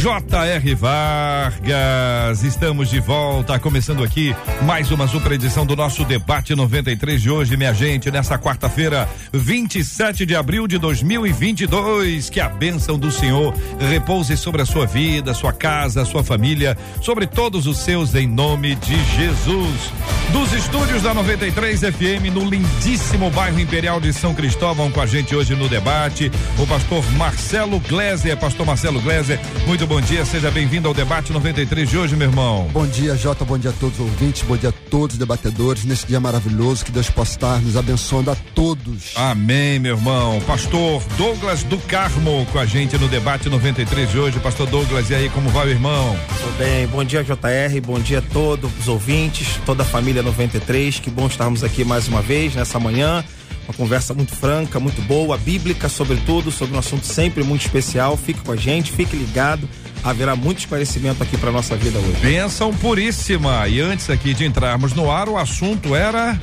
J.R. Vargas, estamos de volta, começando aqui mais uma super edição do nosso debate 93 de hoje, minha gente, nessa quarta-feira, 27 de abril de 2022. Que a bênção do Senhor repouse sobre a sua vida, sua casa, sua família, sobre todos os seus, em nome de Jesus. Dos estúdios da 93 FM, no lindíssimo bairro Imperial de São Cristóvão, com a gente hoje no debate, o pastor Marcelo Gleiser. Pastor Marcelo Gleiser, muito bom dia, seja bem-vindo ao debate 93 de hoje, meu irmão. Bom dia, Jota, bom dia a todos os ouvintes, bom dia a todos os debatedores, nesse dia maravilhoso, que Deus possa estar nos abençoando a todos. Amém, meu irmão. Pastor Douglas do Carmo com a gente no debate 93 de hoje. Pastor Douglas, e aí, como vai, irmão? Tudo bem, bom dia, JR, bom dia a todos os ouvintes, toda a família 93, que bom estarmos aqui mais uma vez nessa manhã uma conversa muito franca, muito boa, bíblica, sobretudo, sobre um assunto sempre muito especial. Fique com a gente, fique ligado. Haverá muito esclarecimento aqui para nossa vida hoje. Bênção puríssima. E antes aqui de entrarmos no ar, o assunto era.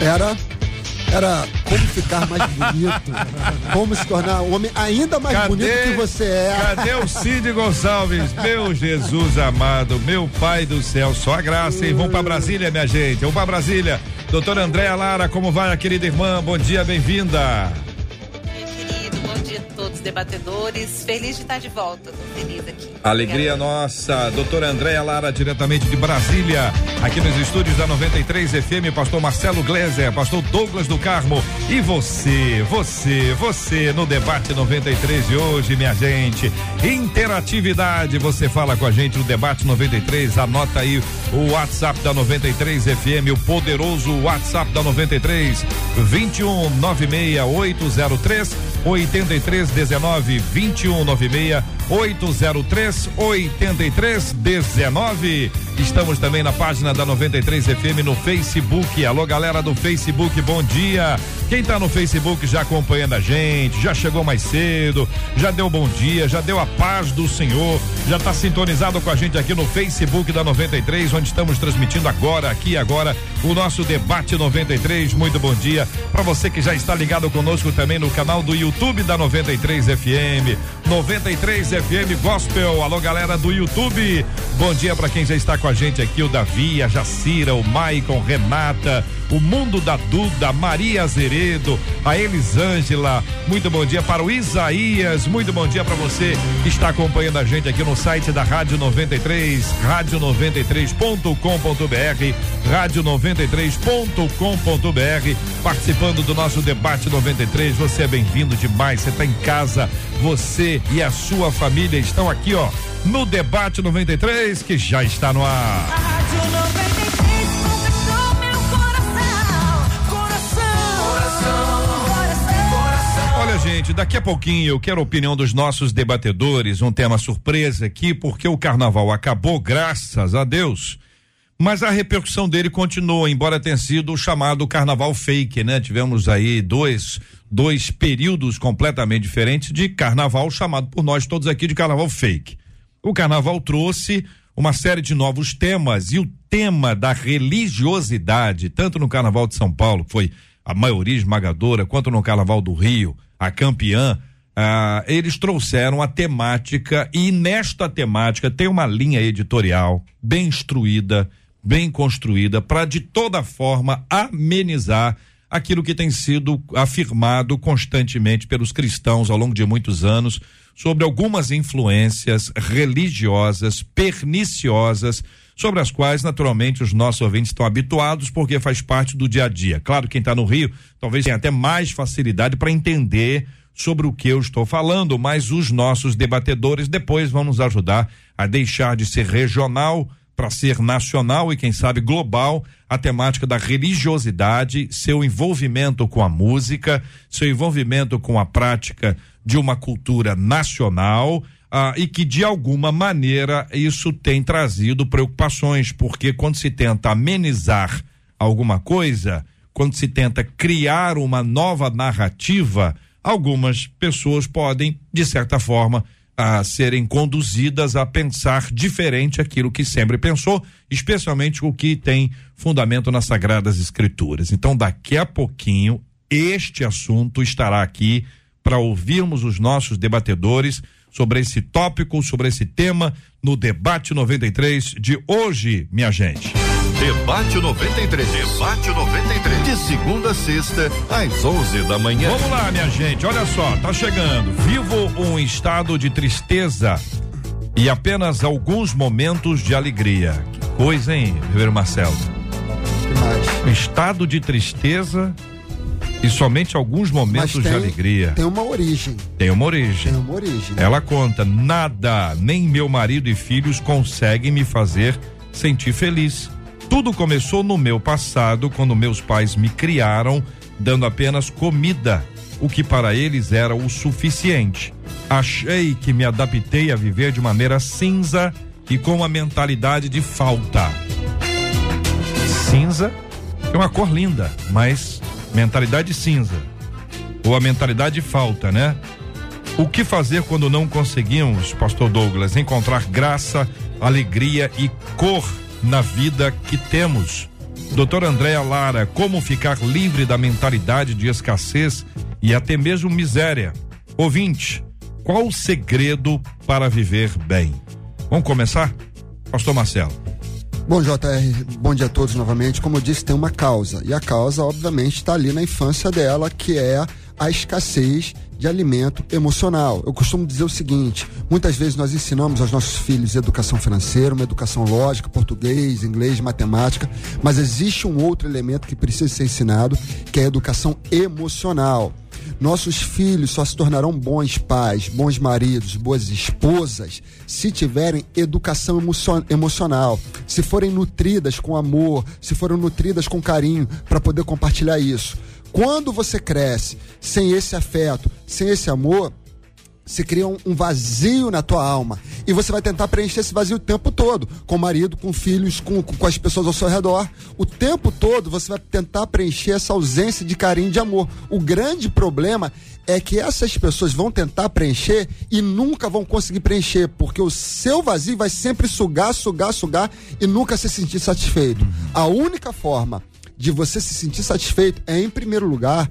Era era como ficar mais bonito, como se tornar um homem ainda mais cadê, bonito que você é. Cadê o Cid Gonçalves? Meu Jesus amado, meu Pai do céu, só a graça, hein? Vamos para Brasília, minha gente, vamos para Brasília. Doutora Andréa Lara, como vai, a querida irmã? Bom dia, bem-vinda todos os debatedores. Feliz de estar de volta. Tô feliz aqui. Alegria nossa. Doutora Andréa Lara, diretamente de Brasília. Aqui nos estúdios da 93 FM, pastor Marcelo Gleiser, pastor Douglas do Carmo. E você, você, você no debate 93 de hoje, minha gente. Interatividade. Você fala com a gente no debate 93. Anota aí o WhatsApp da 93 FM, o poderoso WhatsApp da 93. 21 96803 8319 2196 803 8319. Estamos também na página da 93 FM no Facebook. Alô, galera do Facebook, bom dia. Quem tá no Facebook já acompanhando a gente, já chegou mais cedo, já deu bom dia, já deu a paz do Senhor, já tá sintonizado com a gente aqui no Facebook da 93, onde estamos transmitindo agora, aqui agora, o nosso debate 93. Muito bom dia para você que já está ligado conosco também no canal do YouTube da 93 FM. 93 FM Gospel. Alô, galera do YouTube. Bom dia para quem já está com a gente aqui, o Davi, a Jacira, o Maicon, Renata, o Mundo da Duda, Maria Azeredo, a Elisângela. Muito bom dia para o Isaías. Muito bom dia para você que está acompanhando a gente aqui no site da Rádio 93, rádio93.com.br, rádio93.com.br, participando do nosso debate 93. Você é bem-vindo demais. Você está em casa, você e a sua família estão aqui, ó, no debate 93 que já está no ar. Rádio 93. Gente, daqui a pouquinho eu quero a opinião dos nossos debatedores, um tema surpresa aqui, porque o carnaval acabou, graças a Deus. Mas a repercussão dele continua, embora tenha sido o chamado carnaval fake, né? Tivemos aí dois, dois períodos completamente diferentes de carnaval, chamado por nós todos aqui de carnaval fake. O carnaval trouxe uma série de novos temas e o tema da religiosidade, tanto no carnaval de São Paulo, que foi a maioria esmagadora, quanto no carnaval do Rio, a campeã, ah, eles trouxeram a temática e nesta temática tem uma linha editorial bem instruída, bem construída, para de toda forma amenizar aquilo que tem sido afirmado constantemente pelos cristãos ao longo de muitos anos sobre algumas influências religiosas perniciosas sobre as quais, naturalmente, os nossos ouvintes estão habituados, porque faz parte do dia a dia. Claro, quem está no Rio talvez tenha até mais facilidade para entender sobre o que eu estou falando, mas os nossos debatedores depois vão nos ajudar a deixar de ser regional para ser nacional e, quem sabe, global, a temática da religiosidade, seu envolvimento com a música, seu envolvimento com a prática de uma cultura nacional. Ah, e que de alguma maneira isso tem trazido preocupações, porque quando se tenta amenizar alguma coisa, quando se tenta criar uma nova narrativa, algumas pessoas podem, de certa forma, a serem conduzidas a pensar diferente aquilo que sempre pensou, especialmente o que tem fundamento nas Sagradas Escrituras. Então, daqui a pouquinho, este assunto estará aqui para ouvirmos os nossos debatedores sobre esse tópico, sobre esse tema, no Debate 93 de hoje, minha gente. Debate 93. Debate 93. De segunda a sexta, às 11 da manhã. Vamos lá, minha gente. Olha só, tá chegando. Vivo um estado de tristeza e apenas alguns momentos de alegria. Que coisa, hein, Ribeiro Marcelo? Demais. Um estado de tristeza e somente alguns momentos tem, de alegria. Tem uma origem. Tem uma origem. Tem uma origem. né? Ela conta: nada, nem meu marido e filhos conseguem me fazer sentir feliz. Tudo começou no meu passado, quando meus pais me criaram, dando apenas comida, o que para eles era o suficiente. Achei que me adaptei a viver de maneira cinza e com uma mentalidade de falta. Cinza é uma cor linda, mas mentalidade cinza. Ou a mentalidade de falta, né? O que fazer quando não conseguimos, Pastor Douglas, encontrar graça, alegria e cor na vida que temos? Doutor Andréa Lara, como ficar livre da mentalidade de escassez e até mesmo miséria? Ouvinte, qual o segredo para viver bem? Vamos começar? Pastor Marcelo. Bom, JR, bom dia a todos novamente. Como eu disse, tem uma causa. E a causa, obviamente, está ali na infância dela, que é a escassez de alimento emocional. Eu costumo dizer o seguinte: muitas vezes nós ensinamos aos nossos filhos educação financeira, uma educação lógica, português, inglês, matemática, mas existe um outro elemento que precisa ser ensinado, que é a educação emocional. Nossos filhos só se tornarão bons pais, bons maridos, boas esposas, se tiverem educação emocio emocional, se forem nutridas com amor, se forem nutridas com carinho, para poder compartilhar isso. Quando você cresce sem esse afeto, sem esse amor, se cria um, um, vazio na tua alma. E você vai tentar preencher esse vazio o tempo todo, com o marido, com filhos, com, com, as pessoas ao seu redor. O tempo todo você vai tentar preencher essa ausência de carinho de amor. O grande problema é que essas pessoas vão tentar preencher e nunca vão conseguir preencher, porque o seu vazio vai sempre sugar, sugar, sugar e nunca se sentir satisfeito. A única forma de você se sentir satisfeito é, em primeiro lugar,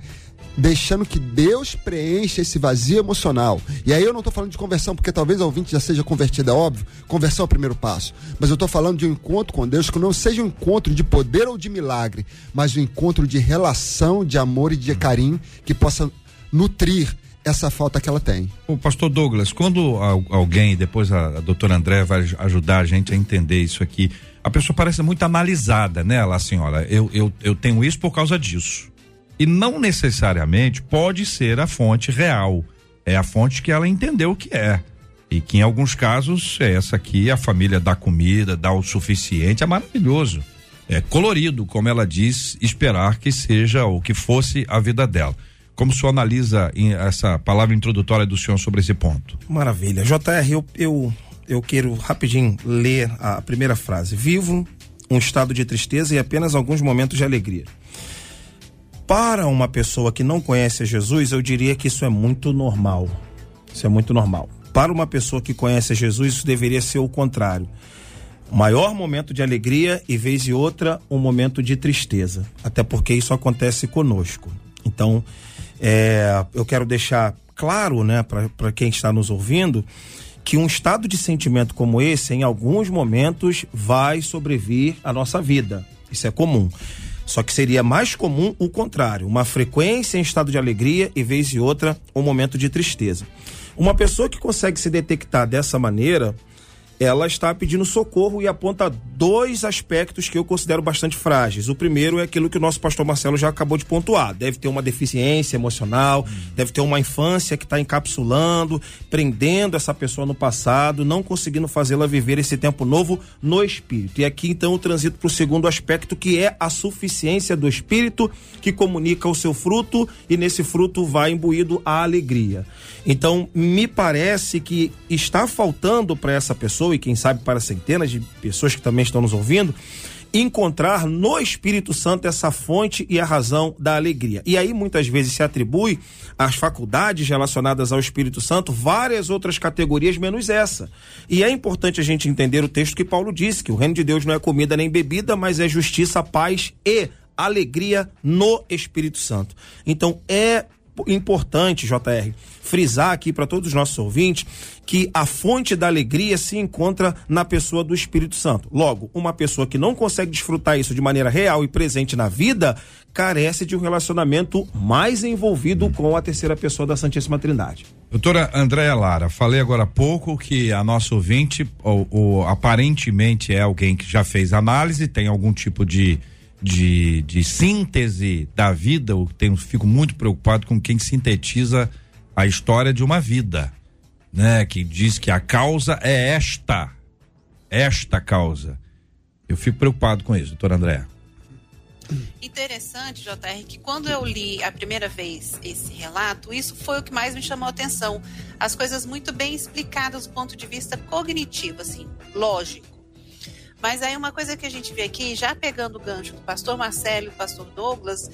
deixando que Deus preencha esse vazio emocional. E aí eu não estou falando de conversão, porque talvez a ouvinte já seja convertida, é óbvio. Conversão é o primeiro passo. Mas eu estou falando de um encontro com Deus que não seja um encontro de poder ou de milagre, mas um encontro de relação, de amor e de carinho que possa nutrir essa falta que ela tem. O pastor Douglas, quando alguém, depois a, a doutora André vai ajudar a gente a entender isso aqui, a pessoa parece muito analisada, né? Ela assim, olha, eu, eu, eu tenho isso por causa disso e não necessariamente pode ser a fonte real. É a fonte que ela entendeu que é. E que em alguns casos, é essa aqui, a família dá comida, dá o suficiente, é maravilhoso. É colorido, como ela diz, esperar que seja o que fosse a vida dela. Como o senhor analisa essa palavra introdutória do senhor sobre esse ponto? Maravilha. JR, eu, eu, eu quero rapidinho ler a primeira frase. Vivo um estado de tristeza e apenas alguns momentos de alegria para uma pessoa que não conhece Jesus, eu diria que isso é muito normal. Isso é muito normal. Para uma pessoa que conhece Jesus, isso deveria ser o contrário. Maior momento de alegria e vez e outra um momento de tristeza. Até porque isso acontece conosco. Então, é, eu quero deixar claro, né, para quem está nos ouvindo, que um estado de sentimento como esse, em alguns momentos, vai sobrevir à nossa vida. Isso é comum. Só que seria mais comum o contrário, uma frequência em estado de alegria e vez e outra um momento de tristeza. Uma pessoa que consegue se detectar dessa maneira, ela está pedindo socorro e aponta dois aspectos que eu considero bastante frágeis. O primeiro é aquilo que o nosso pastor Marcelo já acabou de pontuar. Deve ter uma deficiência emocional, deve ter uma infância que está encapsulando, prendendo essa pessoa no passado, não conseguindo fazê-la viver esse tempo novo no espírito. E aqui então eu transito para o segundo aspecto, que é a suficiência do espírito que comunica o seu fruto e nesse fruto vai imbuído a alegria. Então, me parece que está faltando para essa pessoa, e quem sabe para centenas de pessoas que também estão nos ouvindo, encontrar no Espírito Santo essa fonte e a razão da alegria. E aí muitas vezes se atribui às faculdades relacionadas ao Espírito Santo várias outras categorias menos essa. E é importante a gente entender o texto que Paulo disse, que o reino de Deus não é comida nem bebida, mas é justiça, paz e alegria no Espírito Santo. Então é importante, JR, frisar aqui para todos os nossos ouvintes que a fonte da alegria se encontra na pessoa do Espírito Santo. Logo, uma pessoa que não consegue desfrutar isso de maneira real e presente na vida, carece de um relacionamento mais envolvido com a terceira pessoa da Santíssima Trindade. Doutora Andréa Lara, falei agora há pouco que a nossa ouvinte, ou, ou, aparentemente é alguém que já fez análise, tem algum tipo de de, de síntese da vida, eu tenho, fico muito preocupado com quem sintetiza a história de uma vida, né? Que diz que a causa é esta, esta causa. Eu fico preocupado com isso, doutor André. Interessante, JR, que quando eu li a primeira vez esse relato, isso foi o que mais me chamou a atenção. As coisas muito bem explicadas do ponto de vista cognitivo, assim, lógico. Mas aí uma coisa que a gente vê aqui, já pegando o gancho do pastor Marcelo e do pastor Douglas,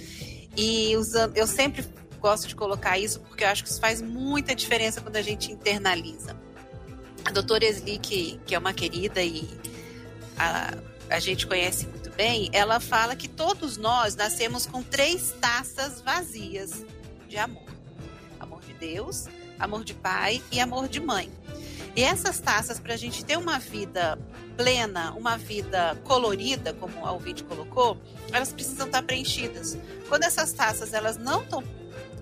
e usando, eu sempre gosto de colocar isso porque eu acho que isso faz muita diferença quando a gente internaliza. A doutora Esli, que, que é uma querida e a, a gente conhece muito bem, ela fala que todos nós nascemos com três taças vazias de amor: amor de Deus, amor de pai e amor de mãe. E essas taças, para a gente ter uma vida plena, uma vida colorida, como a ouvinte colocou, elas precisam estar preenchidas. Quando essas taças elas não estão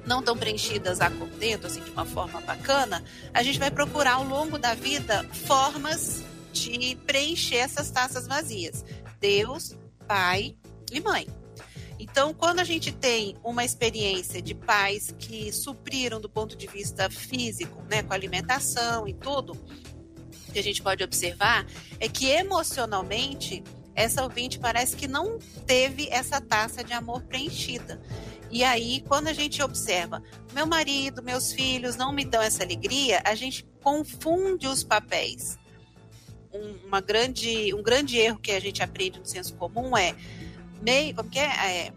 não estão preenchidas a contento, assim, de uma forma bacana, a gente vai procurar ao longo da vida formas de preencher essas taças vazias. Deus, pai e mãe. Então, quando a gente tem uma experiência de pais que supriram do ponto de vista físico, né, com alimentação e tudo, que a gente pode observar é que emocionalmente essa ouvinte parece que não teve essa taça de amor preenchida. E aí, quando a gente observa, meu marido, meus filhos não me dão essa alegria, a gente confunde os papéis. Um, uma grande, um grande erro que a gente aprende no senso comum é meio, como que é? é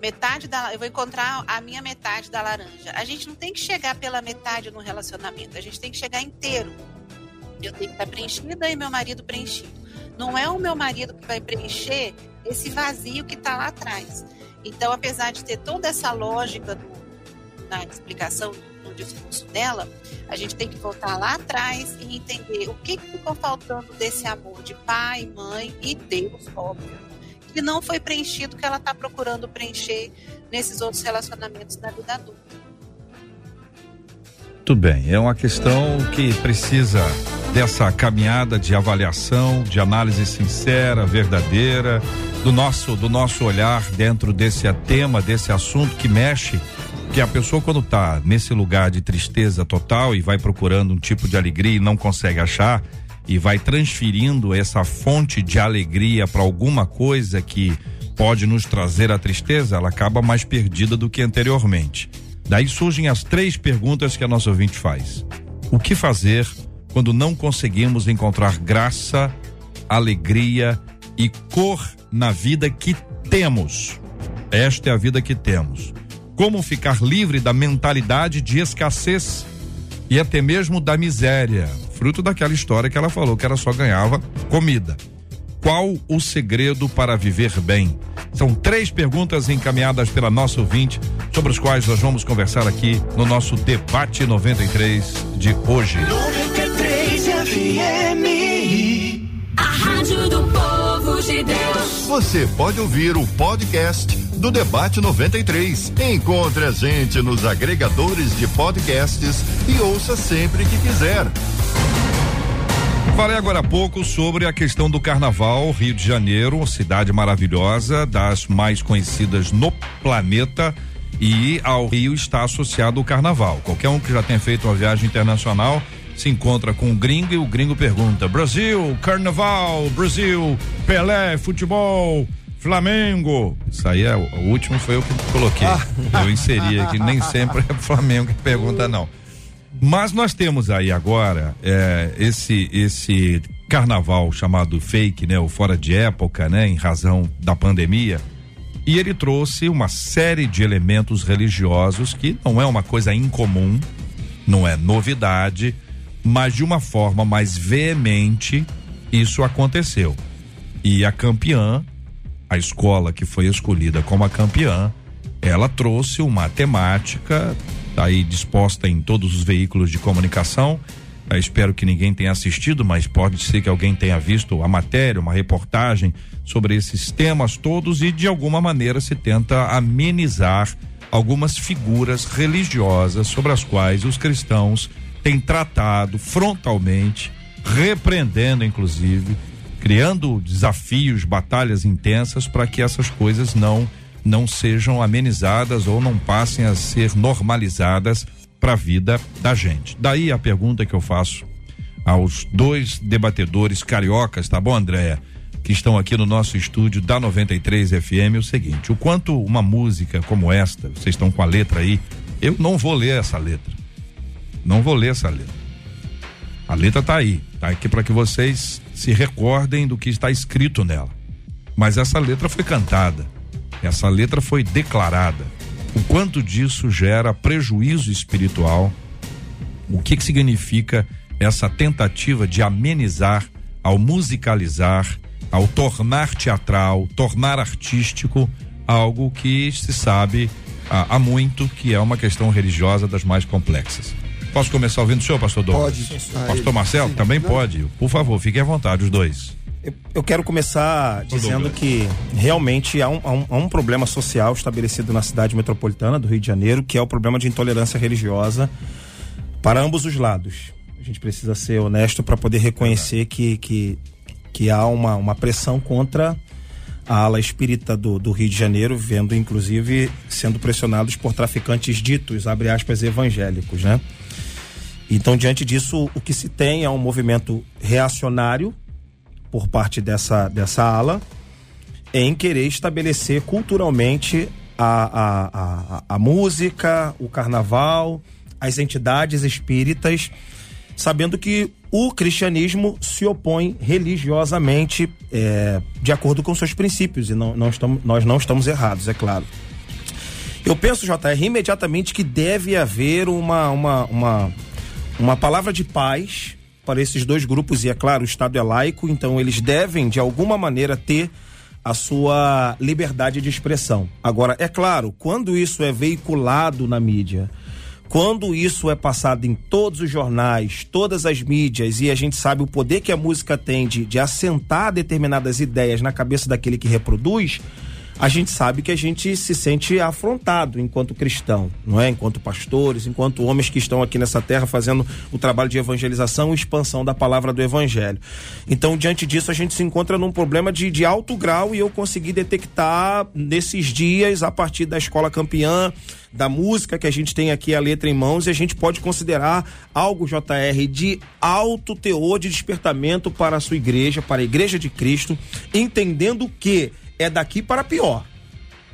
metade da, eu vou encontrar a minha metade da laranja. A gente não tem que chegar pela metade no relacionamento, a gente tem que chegar inteiro. Eu tenho que estar preenchida e meu marido preenchido. Não é o meu marido que vai preencher esse vazio que está lá atrás. Então, apesar de ter toda essa lógica na explicação no discurso dela, a gente tem que voltar lá atrás e entender o que ficou faltando desse amor de pai, mãe e Deus, óbvio que não foi preenchido que ela está procurando preencher nesses outros relacionamentos na vida adulta. Muito bem, é uma questão que precisa dessa caminhada de avaliação, de análise sincera, verdadeira, do nosso do nosso olhar dentro desse tema, desse assunto que mexe, que a pessoa quando está nesse lugar de tristeza total e vai procurando um tipo de alegria e não consegue achar, e vai transferindo essa fonte de alegria para alguma coisa que pode nos trazer a tristeza, ela acaba mais perdida do que anteriormente. Daí surgem as três perguntas que a nossa ouvinte faz: O que fazer quando não conseguimos encontrar graça, alegria e cor na vida que temos? Esta é a vida que temos. Como ficar livre da mentalidade de escassez e até mesmo da miséria? Fruto daquela história que ela falou que ela só ganhava comida. Qual o segredo para viver bem? São três perguntas encaminhadas pela nossa ouvinte, sobre as quais nós vamos conversar aqui no nosso debate 93 de hoje. 93 FM. A Rádio do Povo de Deus. Você pode ouvir o podcast do Debate 93. Encontre a gente nos agregadores de podcasts e ouça sempre que quiser. Falei agora há pouco sobre a questão do carnaval, Rio de Janeiro, cidade maravilhosa, das mais conhecidas no planeta. E ao Rio está associado o carnaval. Qualquer um que já tenha feito uma viagem internacional se encontra com um gringo e o gringo pergunta: Brasil, carnaval, Brasil, Pelé, futebol, Flamengo. Isso aí é o, último foi eu que coloquei. Ah. Eu inseri aqui, nem sempre é Flamengo que pergunta, não. Mas nós temos aí agora é, esse esse carnaval chamado fake, né, o fora de época, né, em razão da pandemia. E ele trouxe uma série de elementos religiosos que não é uma coisa incomum, não é novidade, mas de uma forma mais veemente isso aconteceu. E a campeã a escola que foi escolhida como a campeã, ela trouxe uma temática tá aí disposta em todos os veículos de comunicação. Eu espero que ninguém tenha assistido, mas pode ser que alguém tenha visto a matéria, uma reportagem sobre esses temas todos e de alguma maneira se tenta amenizar algumas figuras religiosas sobre as quais os cristãos têm tratado frontalmente, repreendendo inclusive criando desafios, batalhas intensas para que essas coisas não não sejam amenizadas ou não passem a ser normalizadas para a vida da gente. Daí a pergunta que eu faço aos dois debatedores cariocas, tá bom, Andréia? Que estão aqui no nosso estúdio da 93 FM, é o seguinte: o quanto uma música como esta, vocês estão com a letra aí, eu não vou ler essa letra. Não vou ler essa letra. A letra tá aí, tá aqui para que vocês se recordem do que está escrito nela. Mas essa letra foi cantada, essa letra foi declarada. O quanto disso gera prejuízo espiritual? O que, que significa essa tentativa de amenizar ao musicalizar, ao tornar teatral, tornar artístico algo que se sabe há, há muito que é uma questão religiosa das mais complexas. Posso começar ouvindo o senhor, pastor Douglas? Pode. Pastor Marcelo, também pode. Por favor, fiquem à vontade, os dois. Eu quero começar dizendo que realmente há um, há, um, há um, problema social estabelecido na cidade metropolitana do Rio de Janeiro, que é o problema de intolerância religiosa para ambos os lados. A gente precisa ser honesto para poder reconhecer que, que, que há uma, uma pressão contra a ala espírita do, do Rio de Janeiro, vendo inclusive sendo pressionados por traficantes ditos, abre aspas, evangélicos, né? Então, diante disso, o que se tem é um movimento reacionário por parte dessa, dessa ala em querer estabelecer culturalmente a, a, a, a música, o carnaval, as entidades espíritas, sabendo que o cristianismo se opõe religiosamente é, de acordo com seus princípios e não, não estamos, nós não estamos errados, é claro. Eu penso, JR, imediatamente que deve haver uma, uma, uma uma palavra de paz para esses dois grupos, e é claro, o Estado é laico, então eles devem, de alguma maneira, ter a sua liberdade de expressão. Agora, é claro, quando isso é veiculado na mídia, quando isso é passado em todos os jornais, todas as mídias, e a gente sabe o poder que a música tem de, de assentar determinadas ideias na cabeça daquele que reproduz, a gente sabe que a gente se sente afrontado enquanto cristão, não é? Enquanto pastores, enquanto homens que estão aqui nessa terra fazendo o trabalho de evangelização e expansão da palavra do evangelho. Então, diante disso, a gente se encontra num problema de, de alto grau e eu consegui detectar nesses dias, a partir da escola campeã, da música que a gente tem aqui a letra em mãos e a gente pode considerar algo JR de alto teor de despertamento para a sua igreja, para a igreja de Cristo, entendendo que é daqui para pior.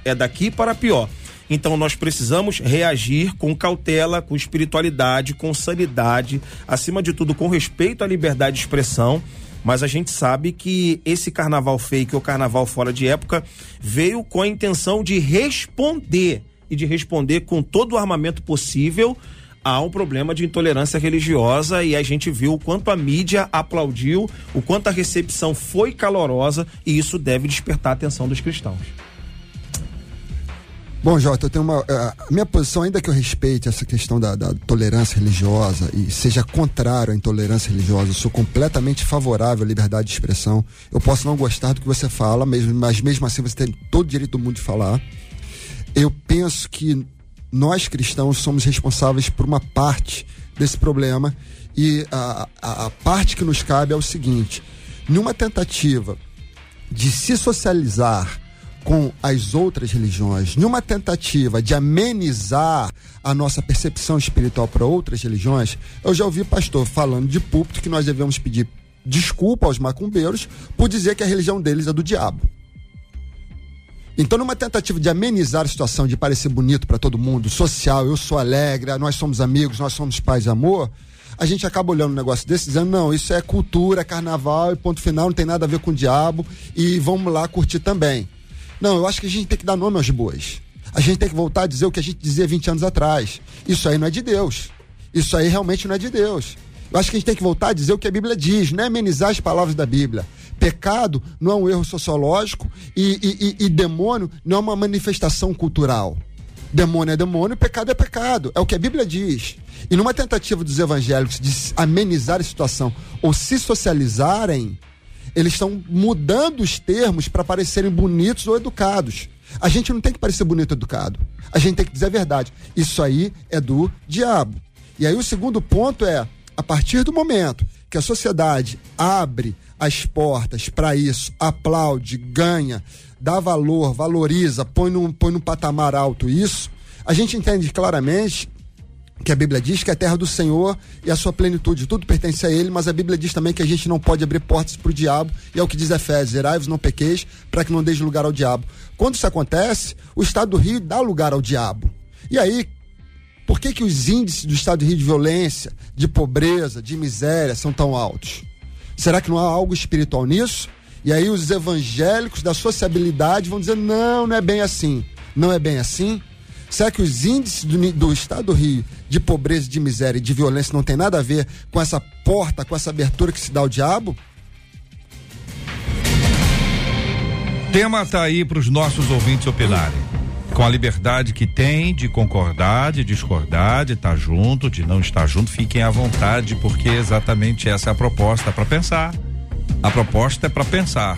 É daqui para pior. Então nós precisamos reagir com cautela, com espiritualidade, com sanidade, acima de tudo com respeito à liberdade de expressão. Mas a gente sabe que esse carnaval fake ou carnaval fora de época veio com a intenção de responder e de responder com todo o armamento possível há um problema de intolerância religiosa e a gente viu o quanto a mídia aplaudiu, o quanto a recepção foi calorosa e isso deve despertar a atenção dos cristãos. Bom, Jota, eu tenho uma. Eh, a minha posição, ainda que eu respeite essa questão da, da, tolerância religiosa e seja contrário à intolerância religiosa, eu sou completamente favorável à liberdade de expressão. Eu posso não gostar do que você fala, mesmo, mas mesmo assim você tem todo o direito do mundo de falar. Eu penso que nós cristãos somos responsáveis por uma parte desse problema e a, a, a parte que nos cabe é o seguinte: numa tentativa de se socializar com as outras religiões, numa tentativa de amenizar a nossa percepção espiritual para outras religiões, eu já ouvi pastor falando de púlpito que nós devemos pedir desculpa aos macumbeiros por dizer que a religião deles é do diabo. Então, numa tentativa de amenizar a situação, de parecer bonito para todo mundo, social, eu sou alegre, nós somos amigos, nós somos paz e amor, a gente acaba olhando um negócio desse dizendo, não, isso é cultura, carnaval e ponto final, não tem nada a ver com o diabo e vamos lá curtir também. Não, eu acho que a gente tem que dar nome aos bois. A gente tem que voltar a dizer o que a gente dizia 20 anos atrás. Isso aí não é de Deus. Isso aí realmente não é de Deus. Eu acho que a gente tem que voltar a dizer o que a Bíblia diz, não é amenizar as palavras da Bíblia. Pecado não é um erro sociológico e, e, e, e demônio não é uma manifestação cultural. Demônio é demônio, pecado é pecado. É o que a Bíblia diz. E numa tentativa dos evangélicos de amenizar a situação ou se socializarem, eles estão mudando os termos para parecerem bonitos ou educados. A gente não tem que parecer bonito ou educado. A gente tem que dizer a verdade. Isso aí é do diabo. E aí o segundo ponto é, a partir do momento que a sociedade abre as portas para isso, aplaude, ganha, dá valor, valoriza, põe num, põe num patamar alto isso, a gente entende claramente que a Bíblia diz que é a terra do Senhor e a sua plenitude, tudo pertence a Ele, mas a Bíblia diz também que a gente não pode abrir portas para o diabo, e é o que diz Efésios: Zerai-vos, não pequeis, para que não deixe lugar ao diabo. Quando isso acontece, o Estado do Rio dá lugar ao diabo. E aí, por que, que os índices do Estado do Rio de violência, de pobreza, de miséria são tão altos? Será que não há algo espiritual nisso? E aí os evangélicos da sociabilidade vão dizer: não, não é bem assim. Não é bem assim? Será que os índices do, do Estado do Rio de pobreza, de miséria e de violência não tem nada a ver com essa porta, com essa abertura que se dá ao diabo? Tema tá aí para os nossos ouvintes opinarem. Com a liberdade que tem de concordar, de discordar, de estar tá junto, de não estar junto, fiquem à vontade, porque exatamente essa é a proposta para pensar. A proposta é para pensar,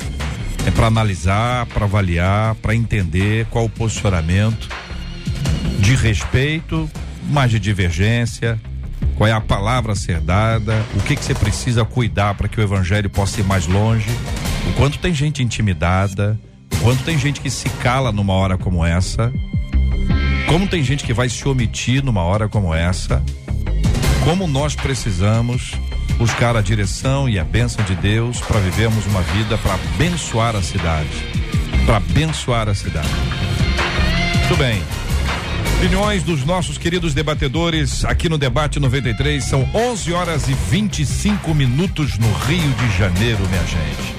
é para analisar, para avaliar, para entender qual o posicionamento de respeito, mas de divergência. Qual é a palavra a ser dada? O que que você precisa cuidar para que o evangelho possa ir mais longe? O quanto tem gente intimidada? Quanto tem gente que se cala numa hora como essa? Como tem gente que vai se omitir numa hora como essa? Como nós precisamos buscar a direção e a bênção de Deus para vivermos uma vida para abençoar a cidade, para abençoar a cidade. Muito bem. Opiniões dos nossos queridos debatedores aqui no Debate 93 são 11 horas e 25 minutos no Rio de Janeiro, minha gente.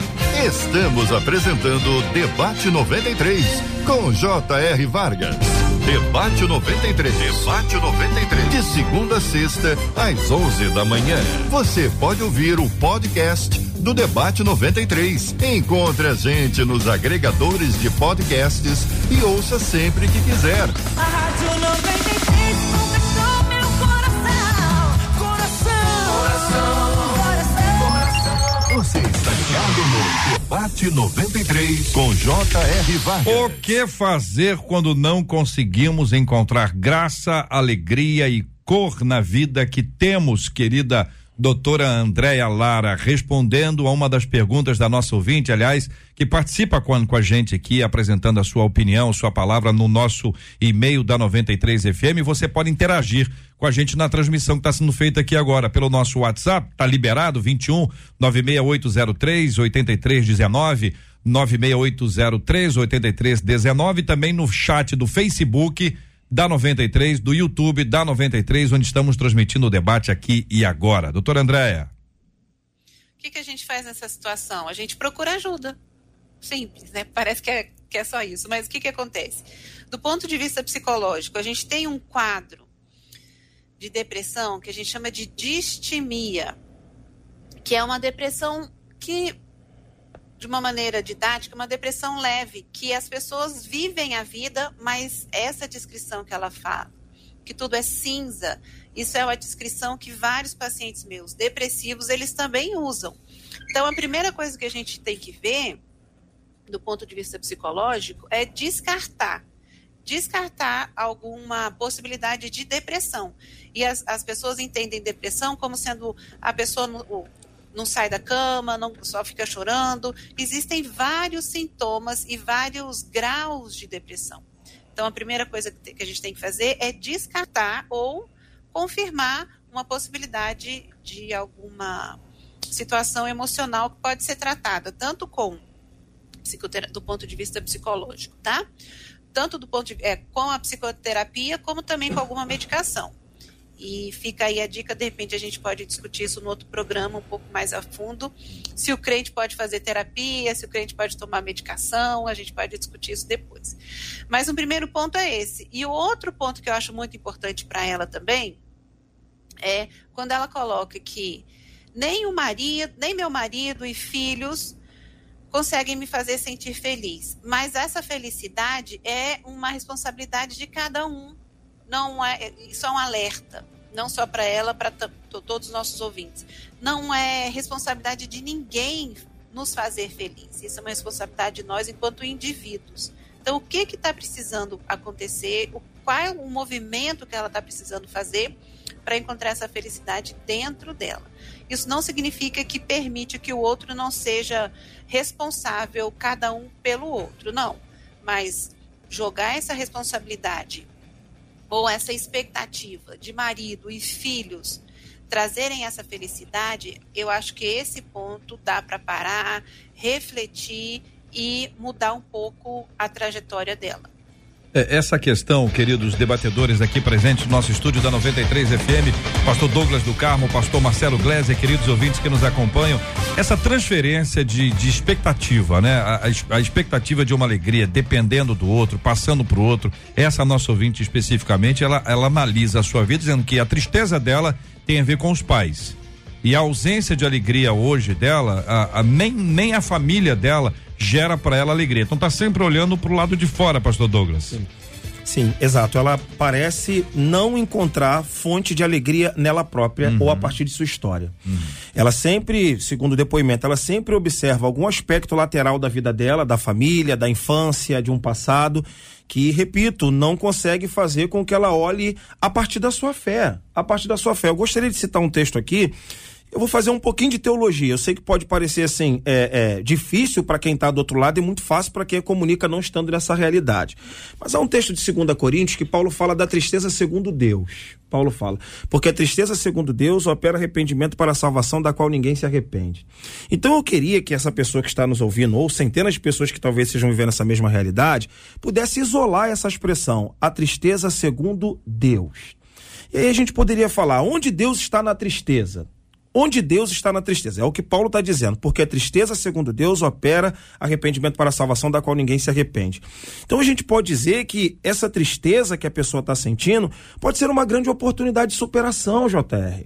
Estamos apresentando Debate 93 com J.R. Vargas. Debate 93. Debate 93. De segunda a sexta, às 11 da manhã. Você pode ouvir o podcast do Debate 93. Encontre a gente nos agregadores de podcasts e ouça sempre que quiser. A Rádio 93 ligado no Debate 93 com J.R. Vargas. O que fazer quando não conseguimos encontrar graça, alegria e cor na vida que temos, querida? Doutora Andréia Lara, respondendo a uma das perguntas da nossa ouvinte, aliás, que participa com, com a gente aqui, apresentando a sua opinião, sua palavra no nosso e-mail da 93 FM. Você pode interagir com a gente na transmissão que está sendo feita aqui agora pelo nosso WhatsApp, tá liberado? 21 96803 8319 96803 8319 também no chat do Facebook da 93, do YouTube da 93, onde estamos transmitindo o debate aqui e agora. Doutora Andréia. O que, que a gente faz nessa situação? A gente procura ajuda. Simples, né? Parece que é, que é só isso. Mas o que, que acontece? Do ponto de vista psicológico, a gente tem um quadro de depressão que a gente chama de distimia, que é uma depressão que de uma maneira didática, uma depressão leve, que as pessoas vivem a vida, mas essa descrição que ela fala, que tudo é cinza, isso é uma descrição que vários pacientes meus depressivos, eles também usam. Então, a primeira coisa que a gente tem que ver, do ponto de vista psicológico, é descartar descartar alguma possibilidade de depressão. E as, as pessoas entendem depressão como sendo a pessoa não sai da cama, não só fica chorando. Existem vários sintomas e vários graus de depressão. Então, a primeira coisa que a gente tem que fazer é descartar ou confirmar uma possibilidade de alguma situação emocional que pode ser tratada tanto com do ponto de vista psicológico, tá? Tanto do ponto de, é, com a psicoterapia como também com alguma medicação. E fica aí a dica, de repente a gente pode discutir isso no outro programa um pouco mais a fundo. Se o crente pode fazer terapia, se o crente pode tomar medicação, a gente pode discutir isso depois. Mas o primeiro ponto é esse. E o outro ponto que eu acho muito importante para ela também é quando ela coloca que nem o marido, nem meu marido e filhos conseguem me fazer sentir feliz. Mas essa felicidade é uma responsabilidade de cada um não é, isso é um alerta, não só para ela, para todos os nossos ouvintes. Não é responsabilidade de ninguém nos fazer feliz. Isso é uma responsabilidade de nós enquanto indivíduos. Então, o que está precisando acontecer? O, qual é o movimento que ela está precisando fazer para encontrar essa felicidade dentro dela? Isso não significa que permite que o outro não seja responsável, cada um pelo outro, não. Mas jogar essa responsabilidade ou essa expectativa de marido e filhos trazerem essa felicidade, eu acho que esse ponto dá para parar, refletir e mudar um pouco a trajetória dela. É, essa questão, queridos debatedores aqui presentes no nosso estúdio da 93 FM, pastor Douglas do Carmo, pastor Marcelo Gleiser, queridos ouvintes que nos acompanham, essa transferência de, de expectativa, né? A, a, expectativa de uma alegria dependendo do outro, passando para o outro, essa nossa ouvinte especificamente, ela, ela analisa a sua vida dizendo que a tristeza dela tem a ver com os pais. E a ausência de alegria hoje dela, a, a nem, nem a família dela gera para ela alegria. Então tá sempre olhando para o lado de fora, pastor Douglas. Sim. Sim, exato. Ela parece não encontrar fonte de alegria nela própria uhum. ou a partir de sua história. Uhum. Ela sempre, segundo o depoimento, ela sempre observa algum aspecto lateral da vida dela, da família, da infância, de um passado, que, repito, não consegue fazer com que ela olhe a partir da sua fé. A partir da sua fé. Eu gostaria de citar um texto aqui eu vou fazer um pouquinho de teologia. Eu sei que pode parecer assim é, é difícil para quem está do outro lado e muito fácil para quem comunica não estando nessa realidade. Mas há um texto de 2 Coríntios que Paulo fala da tristeza segundo Deus. Paulo fala, porque a tristeza segundo Deus opera arrependimento para a salvação da qual ninguém se arrepende. Então eu queria que essa pessoa que está nos ouvindo, ou centenas de pessoas que talvez estejam vivendo essa mesma realidade, pudesse isolar essa expressão, a tristeza segundo Deus. E aí a gente poderia falar, onde Deus está na tristeza? Onde Deus está na tristeza. É o que Paulo está dizendo, porque a tristeza, segundo Deus, opera arrependimento para a salvação da qual ninguém se arrepende. Então a gente pode dizer que essa tristeza que a pessoa está sentindo pode ser uma grande oportunidade de superação, JR.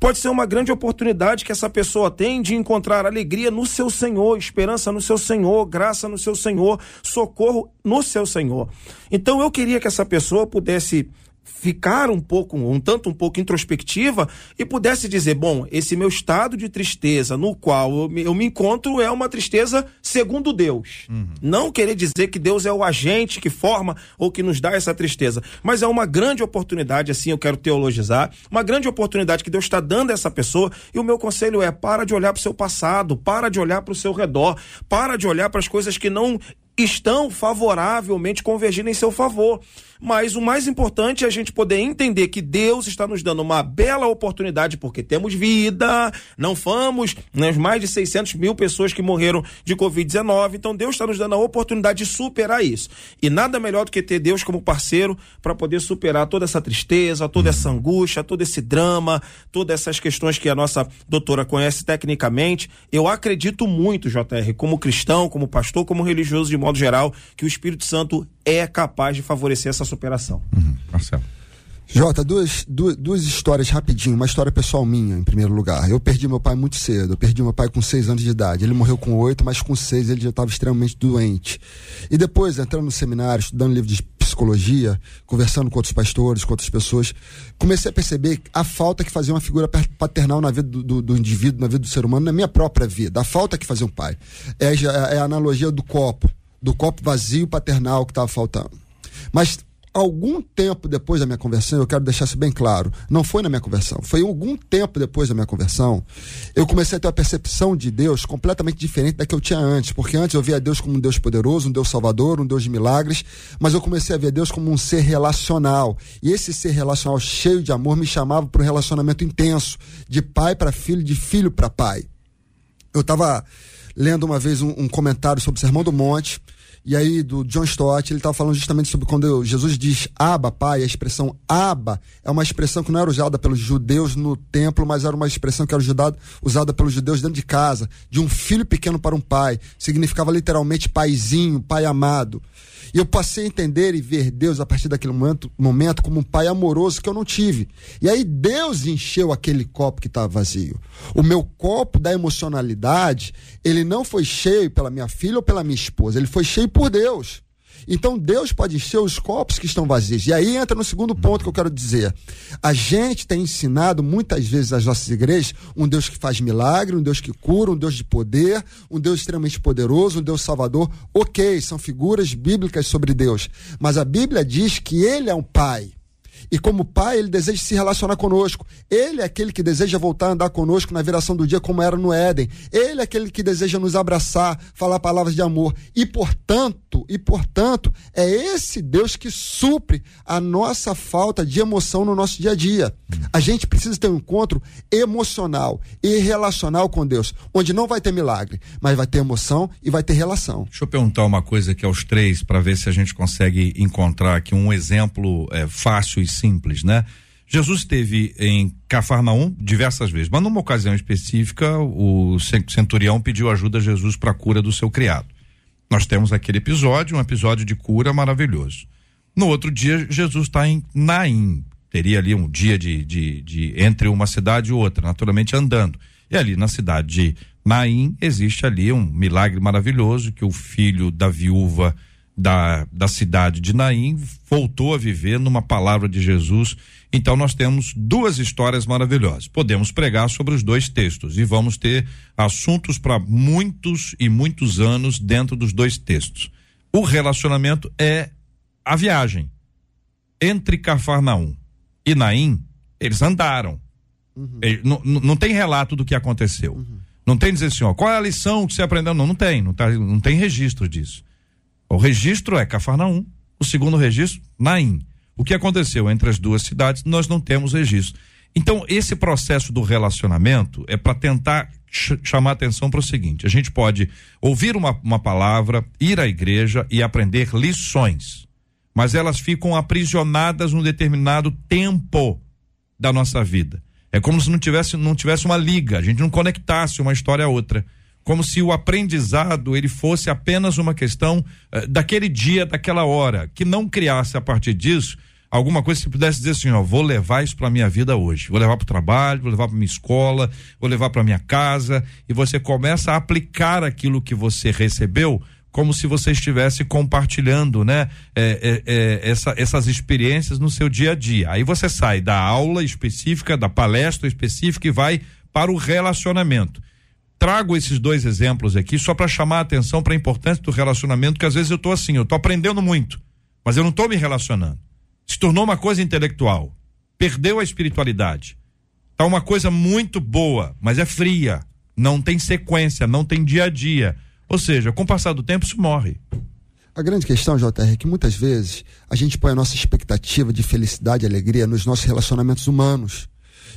Pode ser uma grande oportunidade que essa pessoa tem de encontrar alegria no seu Senhor, esperança no seu Senhor, graça no seu Senhor, socorro no seu Senhor. Então eu queria que essa pessoa pudesse ficar um pouco, um tanto um pouco introspectiva e pudesse dizer, bom, esse meu estado de tristeza no qual eu me, eu me encontro é uma tristeza segundo Deus. Uhum. Não querer dizer que Deus é o agente que forma ou que nos dá essa tristeza, mas é uma grande oportunidade, assim eu quero teologizar, uma grande oportunidade que Deus está dando a essa pessoa e o meu conselho é para de olhar para o seu passado, para de olhar para o seu redor, para de olhar para as coisas que não estão favoravelmente convergindo em seu favor. Mas o mais importante é a gente poder entender que Deus está nos dando uma bela oportunidade, porque temos vida, não fomos nas mais de 600 mil pessoas que morreram de Covid-19. Então Deus está nos dando a oportunidade de superar isso. E nada melhor do que ter Deus como parceiro para poder superar toda essa tristeza, toda essa angústia, todo esse drama, todas essas questões que a nossa doutora conhece tecnicamente. Eu acredito muito, JR, como cristão, como pastor, como religioso de modo geral, que o Espírito Santo é capaz de favorecer essa superação. Uhum. Marcelo. Jota, duas, duas, duas, histórias rapidinho. Uma história pessoal minha, em primeiro lugar. Eu perdi meu pai muito cedo. Eu perdi meu pai com seis anos de idade. Ele morreu com oito, mas com seis ele já estava extremamente doente. E depois, entrando no seminário, estudando livro de psicologia, conversando com outros pastores, com outras pessoas, comecei a perceber a falta que fazia uma figura paternal na vida do, do, do indivíduo, na vida do ser humano, na minha própria vida. A falta que fazia um pai. É, é a analogia do copo do copo vazio paternal que estava faltando. Mas algum tempo depois da minha conversão, eu quero deixar isso bem claro, não foi na minha conversão, foi algum tempo depois da minha conversão, eu comecei a ter uma percepção de Deus completamente diferente da que eu tinha antes, porque antes eu via Deus como um Deus poderoso, um Deus salvador, um Deus de milagres, mas eu comecei a ver Deus como um ser relacional. E esse ser relacional cheio de amor me chamava para um relacionamento intenso, de pai para filho, de filho para pai. Eu estava lendo uma vez um, um comentário sobre o Sermão do Monte, e aí, do John Stott, ele estava falando justamente sobre quando Jesus diz Aba, pai, a expressão Aba é uma expressão que não era usada pelos judeus no templo, mas era uma expressão que era usada, usada pelos judeus dentro de casa, de um filho pequeno para um pai. Significava literalmente paizinho, pai amado. E eu passei a entender e ver Deus a partir daquele momento, momento como um pai amoroso que eu não tive. E aí Deus encheu aquele copo que estava vazio. O meu copo da emocionalidade, ele não foi cheio pela minha filha ou pela minha esposa, ele foi cheio por Deus. Então Deus pode encher os copos que estão vazios. E aí entra no segundo ponto que eu quero dizer. A gente tem ensinado muitas vezes às nossas igrejas um Deus que faz milagre, um Deus que cura, um Deus de poder, um Deus extremamente poderoso, um Deus salvador. Ok, são figuras bíblicas sobre Deus. Mas a Bíblia diz que Ele é um Pai. E como pai, ele deseja se relacionar conosco. Ele é aquele que deseja voltar a andar conosco na viração do dia, como era no Éden. Ele é aquele que deseja nos abraçar, falar palavras de amor. E portanto, e portanto, é esse Deus que supre a nossa falta de emoção no nosso dia a dia. A gente precisa ter um encontro emocional e relacional com Deus, onde não vai ter milagre, mas vai ter emoção e vai ter relação. Deixa eu perguntar uma coisa aqui aos três para ver se a gente consegue encontrar aqui um exemplo é, fácil e simples, né? Jesus esteve em Cafarnaum diversas vezes, mas numa ocasião específica, o centurião pediu ajuda a Jesus para a cura do seu criado. Nós temos aquele episódio, um episódio de cura maravilhoso. No outro dia, Jesus está em Naim. Teria ali um dia de, de, de entre uma cidade e outra, naturalmente andando. E ali na cidade de Naim existe ali um milagre maravilhoso que o filho da viúva da, da cidade de Naim voltou a viver numa palavra de Jesus. Então nós temos duas histórias maravilhosas. Podemos pregar sobre os dois textos e vamos ter assuntos para muitos e muitos anos dentro dos dois textos. O relacionamento é a viagem entre Cafarnaum e Naim. Eles andaram. Uhum. Ele, não, não tem relato do que aconteceu. Uhum. Não tem dizer assim, ó, qual é a lição que você aprendeu? Não, não tem, não, tá, não tem registro disso. O registro é Cafarnaum, o segundo registro, Naim. O que aconteceu entre as duas cidades, nós não temos registro. Então, esse processo do relacionamento é para tentar ch chamar atenção para o seguinte: a gente pode ouvir uma, uma palavra, ir à igreja e aprender lições, mas elas ficam aprisionadas num determinado tempo da nossa vida. É como se não tivesse, não tivesse uma liga, a gente não conectasse uma história a outra como se o aprendizado ele fosse apenas uma questão uh, daquele dia, daquela hora, que não criasse a partir disso alguma coisa que pudesse dizer assim, ó, vou levar isso para minha vida hoje, vou levar para o trabalho, vou levar para minha escola, vou levar para minha casa. E você começa a aplicar aquilo que você recebeu como se você estivesse compartilhando, né, é, é, é, essa, essas experiências no seu dia a dia. Aí você sai da aula específica, da palestra específica e vai para o relacionamento trago esses dois exemplos aqui só para chamar a atenção para a importância do relacionamento, que às vezes eu tô assim, eu tô aprendendo muito, mas eu não tô me relacionando. Se tornou uma coisa intelectual, perdeu a espiritualidade. Tá uma coisa muito boa, mas é fria, não tem sequência, não tem dia a dia. Ou seja, com o passar do tempo isso morre. A grande questão, JR, é que muitas vezes a gente põe a nossa expectativa de felicidade e alegria nos nossos relacionamentos humanos.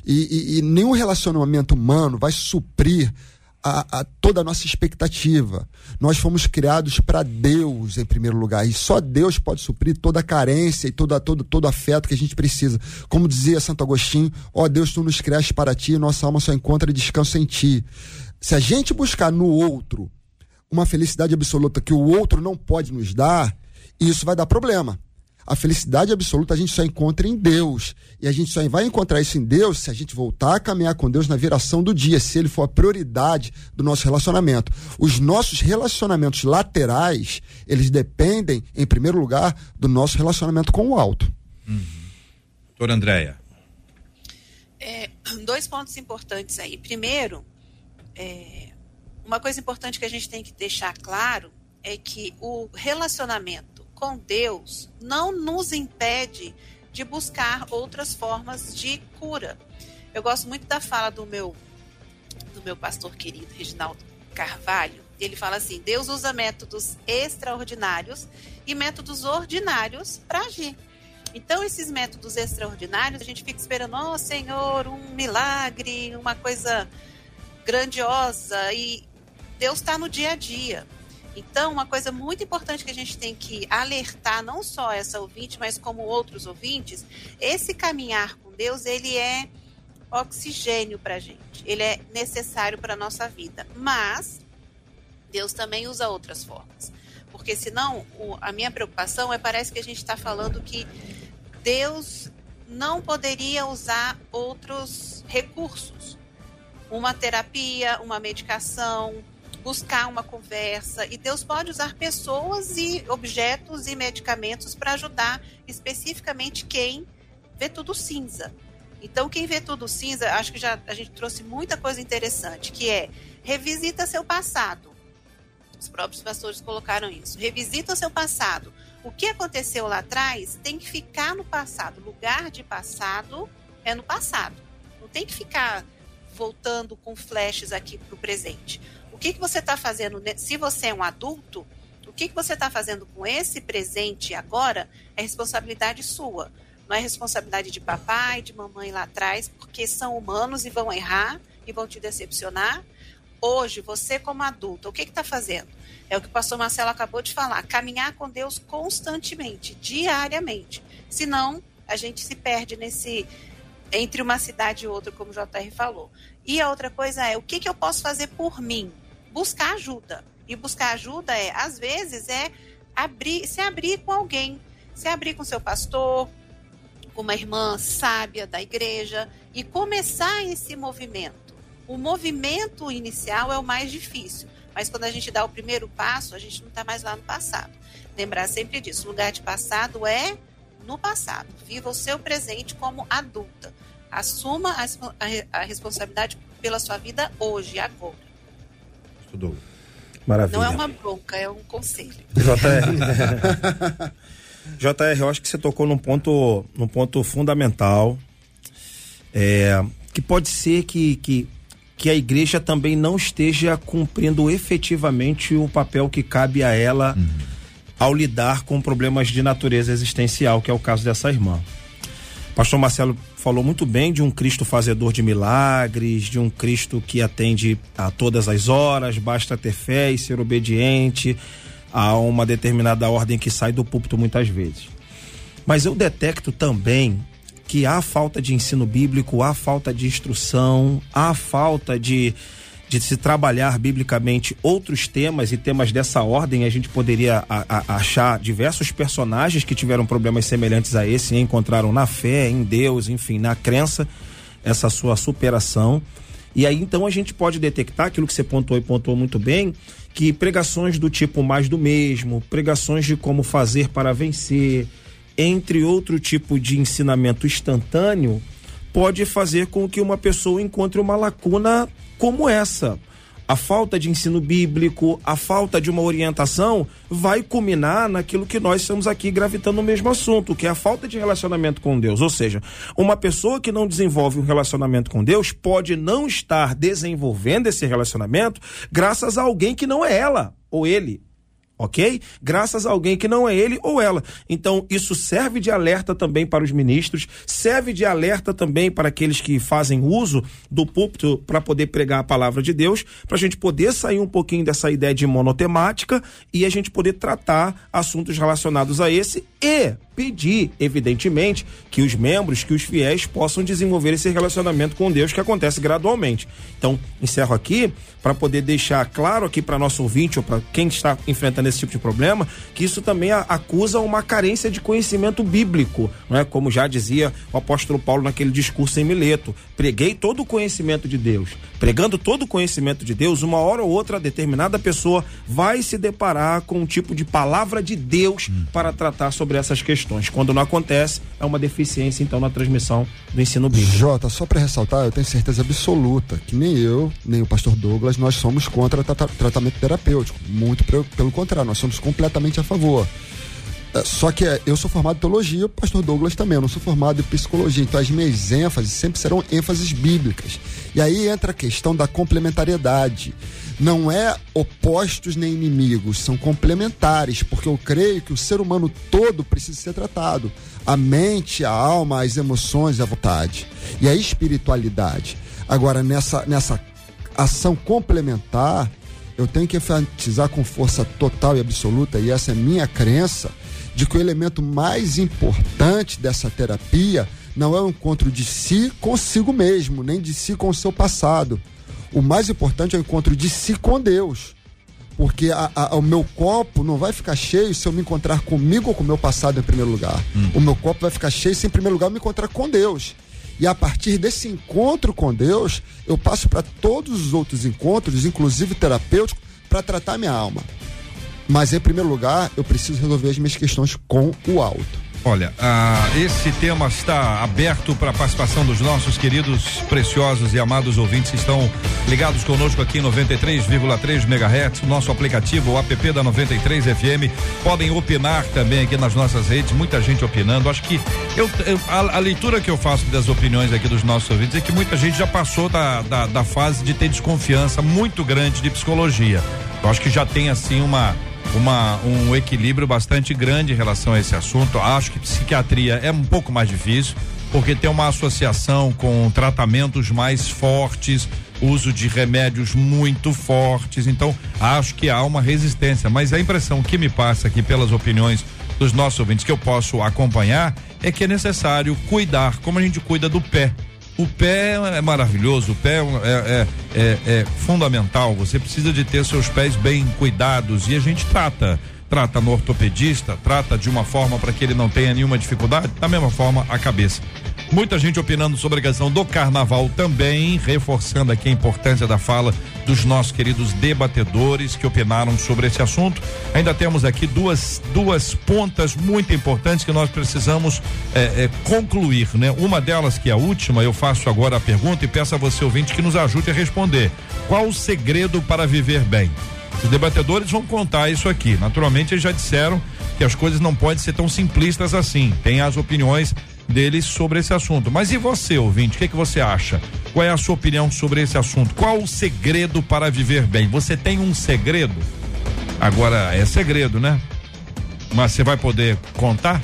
E, e, e nenhum relacionamento humano vai suprir a, a, toda a nossa expectativa. Nós fomos criados para Deus, em primeiro lugar, e só Deus pode suprir toda a carência e toda, todo, todo afeto que a gente precisa. Como dizia Santo Agostinho, ó oh, Deus, tu nos criaste para ti, e nossa alma só encontra descanso em ti. Se a gente buscar no outro uma felicidade absoluta que o outro não pode nos dar, isso vai dar problema. A felicidade absoluta a gente só encontra em Deus. E a gente só vai encontrar isso em Deus se a gente voltar a caminhar com Deus na viração do dia, se ele for a prioridade do nosso relacionamento. Os nossos relacionamentos laterais, eles dependem, em primeiro lugar, do nosso relacionamento com o alto. Uhum. Doutora Andréia. É, dois pontos importantes aí. Primeiro, é, uma coisa importante que a gente tem que deixar claro é que o relacionamento com Deus não nos impede de buscar outras formas de cura. Eu gosto muito da fala do meu do meu pastor querido Reginaldo Carvalho. Ele fala assim: Deus usa métodos extraordinários e métodos ordinários para agir. Então, esses métodos extraordinários, a gente fica esperando, ó oh, Senhor, um milagre, uma coisa grandiosa, e Deus está no dia a dia. Então, uma coisa muito importante que a gente tem que alertar, não só essa ouvinte, mas como outros ouvintes, esse caminhar com Deus, ele é oxigênio para a gente, ele é necessário para a nossa vida. Mas Deus também usa outras formas. Porque senão, o, a minha preocupação é parece que a gente está falando que Deus não poderia usar outros recursos. Uma terapia, uma medicação, buscar uma conversa. E Deus pode usar pessoas e objetos e medicamentos para ajudar especificamente quem vê tudo cinza. Então, quem vê tudo cinza, acho que já a gente trouxe muita coisa interessante, que é revisita seu passado. Os próprios pastores colocaram isso. Revisita seu passado. O que aconteceu lá atrás tem que ficar no passado. Lugar de passado é no passado. Não tem que ficar voltando com flashes aqui para o presente. Que, que você está fazendo? Se você é um adulto, o que, que você está fazendo com esse presente agora é responsabilidade sua. Não é responsabilidade de papai, de mamãe lá atrás, porque são humanos e vão errar e vão te decepcionar. Hoje, você como adulto, o que está fazendo? É o que o pastor Marcelo acabou de falar, caminhar com Deus constantemente, diariamente. Senão, a gente se perde nesse entre uma cidade e outra, como o JR falou. E a outra coisa é, o que, que eu posso fazer por mim? Buscar ajuda. E buscar ajuda é, às vezes, é abrir, se abrir com alguém. Se abrir com seu pastor, com uma irmã sábia da igreja e começar esse movimento. O movimento inicial é o mais difícil, mas quando a gente dá o primeiro passo, a gente não está mais lá no passado. Lembrar sempre disso: lugar de passado é no passado. Viva o seu presente como adulta. Assuma a, a, a responsabilidade pela sua vida hoje, agora. Estudou. Maravilha. Não é uma bronca, é um conselho. JR. JR, eu acho que você tocou num ponto, num ponto fundamental. É, que pode ser que, que, que a igreja também não esteja cumprindo efetivamente o papel que cabe a ela uhum. ao lidar com problemas de natureza existencial, que é o caso dessa irmã. Pastor Marcelo falou muito bem de um Cristo fazedor de milagres, de um Cristo que atende a todas as horas, basta ter fé e ser obediente a uma determinada ordem que sai do púlpito muitas vezes. Mas eu detecto também que há falta de ensino bíblico, há falta de instrução, há falta de, de se trabalhar biblicamente outros temas e temas dessa ordem. A gente poderia a, a, achar diversos personagens que tiveram problemas semelhantes a esse e encontraram na fé, em Deus, enfim, na crença, essa sua superação. E aí então a gente pode detectar aquilo que você pontuou e pontuou muito bem, que pregações do tipo mais do mesmo, pregações de como fazer para vencer, entre outro tipo de ensinamento instantâneo, pode fazer com que uma pessoa encontre uma lacuna como essa a falta de ensino bíblico, a falta de uma orientação, vai culminar naquilo que nós estamos aqui gravitando no mesmo assunto, que é a falta de relacionamento com Deus. Ou seja, uma pessoa que não desenvolve um relacionamento com Deus pode não estar desenvolvendo esse relacionamento graças a alguém que não é ela ou ele ok? Graças a alguém que não é ele ou ela. Então, isso serve de alerta também para os ministros, serve de alerta também para aqueles que fazem uso do púlpito para poder pregar a palavra de Deus, para a gente poder sair um pouquinho dessa ideia de monotemática e a gente poder tratar assuntos relacionados a esse e pedir, evidentemente, que os membros, que os fiéis possam desenvolver esse relacionamento com Deus que acontece gradualmente. Então, encerro aqui para poder deixar claro aqui para nosso ouvinte ou para quem está enfrentando esse tipo de problema, que isso também acusa uma carência de conhecimento bíblico, não é? Como já dizia o apóstolo Paulo naquele discurso em Mileto, preguei todo o conhecimento de Deus. Pregando todo o conhecimento de Deus, uma hora ou outra determinada pessoa vai se deparar com um tipo de palavra de Deus hum. para tratar sobre essas questões. Quando não acontece, é uma deficiência então na transmissão do ensino bíblico. Jota, só para ressaltar, eu tenho certeza absoluta que nem eu, nem o pastor Douglas, nós somos contra tratamento terapêutico. Muito pelo contrário, nós somos completamente a favor. É, só que é, eu sou formado em teologia, o pastor Douglas também, eu não sou formado em psicologia, então as minhas ênfases sempre serão ênfases bíblicas. E aí entra a questão da complementariedade. Não é opostos nem inimigos, são complementares, porque eu creio que o ser humano todo precisa ser tratado. A mente, a alma, as emoções, a vontade e a espiritualidade. Agora, nessa, nessa ação complementar, eu tenho que enfatizar com força total e absoluta, e essa é minha crença, de que o elemento mais importante dessa terapia não é o encontro de si consigo mesmo, nem de si com o seu passado. O mais importante é o encontro de si com Deus. Porque a, a, o meu copo não vai ficar cheio se eu me encontrar comigo ou com o meu passado em primeiro lugar. Hum. O meu copo vai ficar cheio se em primeiro lugar eu me encontrar com Deus. E a partir desse encontro com Deus, eu passo para todos os outros encontros, inclusive terapêuticos, para tratar minha alma. Mas, em primeiro lugar, eu preciso resolver as minhas questões com o alto. Olha, ah, esse tema está aberto para a participação dos nossos queridos, preciosos e amados ouvintes que estão ligados conosco aqui em 93,3 MHz, nosso aplicativo, o app da 93 FM. Podem opinar também aqui nas nossas redes, muita gente opinando. Acho que eu, a, a, leitura que eu faço das opiniões aqui dos nossos ouvintes é que muita gente já passou da, da, da fase de ter desconfiança muito grande de psicologia. Eu acho que já tem assim uma uma, um equilíbrio bastante grande em relação a esse assunto. Acho que psiquiatria é um pouco mais difícil, porque tem uma associação com tratamentos mais fortes, uso de remédios muito fortes. Então, acho que há uma resistência. Mas a impressão que me passa aqui pelas opiniões dos nossos ouvintes que eu posso acompanhar é que é necessário cuidar, como a gente cuida do pé. O pé é maravilhoso, o pé é, é, é, é, fundamental. Você precisa de ter seus pés bem cuidados e a gente trata. Trata no ortopedista, trata de uma forma para que ele não tenha nenhuma dificuldade, da mesma forma a cabeça. Muita gente opinando sobre a questão do carnaval também, reforçando aqui a importância da fala dos nossos queridos debatedores que opinaram sobre esse assunto. Ainda temos aqui duas, duas pontas muito importantes que nós precisamos é, é, concluir, né? Uma delas, que é a última, eu faço agora a pergunta e peço a você, ouvinte, que nos ajude a responder. Qual o segredo para viver bem? Os debatedores vão contar isso aqui. Naturalmente, eles já disseram que as coisas não podem ser tão simplistas assim. Tem as opiniões deles sobre esse assunto. Mas e você, ouvinte, o que, que você acha? Qual é a sua opinião sobre esse assunto? Qual o segredo para viver bem? Você tem um segredo? Agora é segredo, né? Mas você vai poder contar?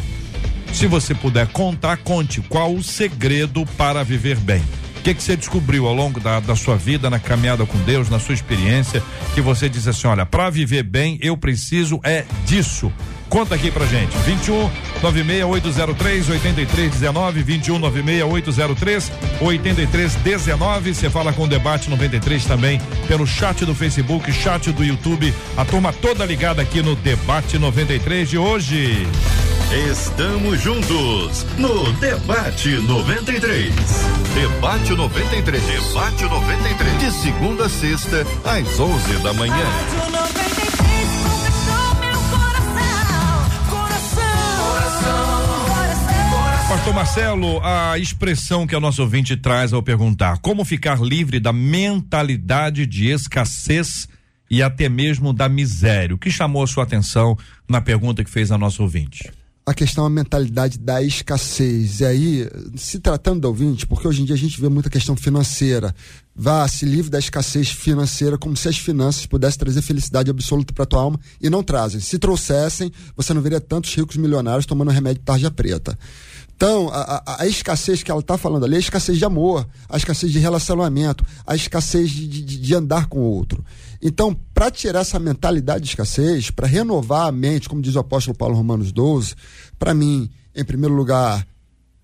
Se você puder contar, conte qual o segredo para viver bem. Que, que você descobriu ao longo da, da sua vida, na caminhada com Deus, na sua experiência, que você diz assim: olha, para viver bem, eu preciso é disso. Conta aqui pra gente. 21 96803 8319 21 96803 8319. Você fala com o debate 93 também pelo chat do Facebook, chat do YouTube. A turma toda ligada aqui no debate 93 de hoje. Estamos juntos no Debate 93. Debate 93. Debate 93. De segunda a sexta, às 11 da manhã. Pastor Marcelo, a expressão que a nossa ouvinte traz ao perguntar como ficar livre da mentalidade de escassez e até mesmo da miséria. O que chamou a sua atenção na pergunta que fez a nossa ouvinte? A questão a mentalidade da escassez. E aí, se tratando do ouvinte, porque hoje em dia a gente vê muita questão financeira, vá, se livre da escassez financeira, como se as finanças pudessem trazer felicidade absoluta para tua alma e não trazem. Se trouxessem, você não veria tantos ricos milionários tomando remédio tarja preta. Então, a, a, a, escassez que ela está falando ali é a escassez de amor, a escassez de relacionamento, a escassez de, de, de andar com o outro. Então, para tirar essa mentalidade de escassez, para renovar a mente, como diz o apóstolo Paulo Romanos 12, para mim, em primeiro lugar,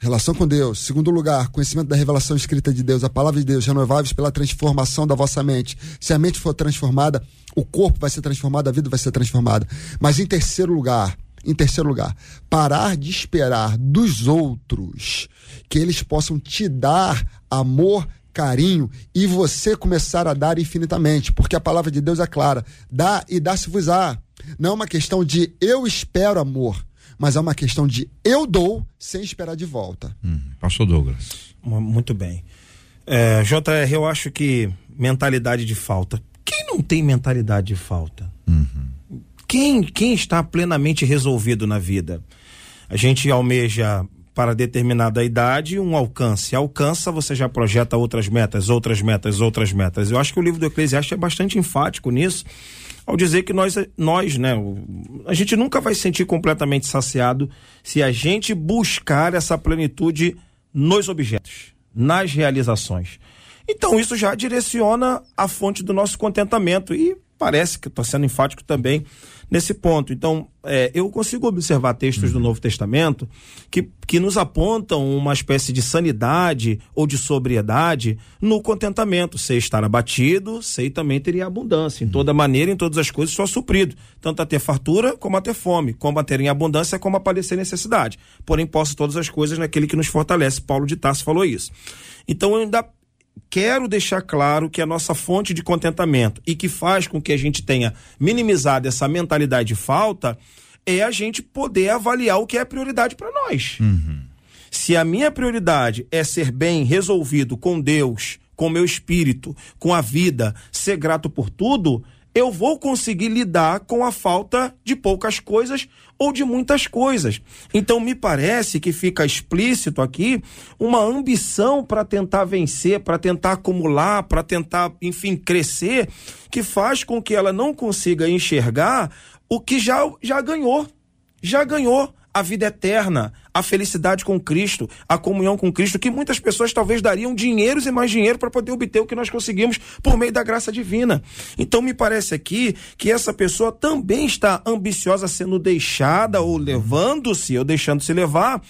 relação com Deus. Segundo lugar, conhecimento da revelação escrita de Deus, a palavra de Deus, renováveis pela transformação da vossa mente. Se a mente for transformada, o corpo vai ser transformado, a vida vai ser transformada. Mas em terceiro lugar, em terceiro lugar, parar de esperar dos outros que eles possam te dar amor, carinho e você começar a dar infinitamente, porque a palavra de Deus é clara: dá e dá-se-vos-á. Não é uma questão de eu espero amor, mas é uma questão de eu dou sem esperar de volta. Hum, pastor Douglas. Muito bem. É, JR, eu acho que mentalidade de falta. Quem não tem mentalidade de falta? Uhum quem, quem está plenamente resolvido na vida? A gente almeja para determinada idade um alcance. Alcança, você já projeta outras metas, outras metas, outras metas. Eu acho que o livro do Eclesiastes é bastante enfático nisso, ao dizer que nós, nós, né, a gente nunca vai se sentir completamente saciado se a gente buscar essa plenitude nos objetos, nas realizações. Então isso já direciona a fonte do nosso contentamento e parece que estou sendo enfático também nesse ponto. Então, é, eu consigo observar textos uhum. do Novo Testamento que, que nos apontam uma espécie de sanidade ou de sobriedade no contentamento. Sei estar abatido, sei também teria abundância. Em uhum. toda maneira, em todas as coisas, sou suprido. Tanto a ter fartura como a ter fome. Como a ter em abundância como a padecer necessidade. Porém, posso todas as coisas naquele que nos fortalece. Paulo de Tarso falou isso. Então, eu ainda quero deixar claro que a nossa fonte de contentamento e que faz com que a gente tenha minimizado essa mentalidade de falta é a gente poder avaliar o que é prioridade para nós. Uhum. Se a minha prioridade é ser bem resolvido com Deus, com meu espírito, com a vida, ser grato por tudo, eu vou conseguir lidar com a falta de poucas coisas ou de muitas coisas. Então, me parece que fica explícito aqui uma ambição para tentar vencer, para tentar acumular, para tentar, enfim, crescer, que faz com que ela não consiga enxergar o que já, já ganhou. Já ganhou a vida eterna, a felicidade com Cristo, a comunhão com Cristo, que muitas pessoas talvez dariam dinheiros e mais dinheiro para poder obter o que nós conseguimos por meio da graça divina. Então me parece aqui que essa pessoa também está ambiciosa sendo deixada ou levando-se ou deixando-se levar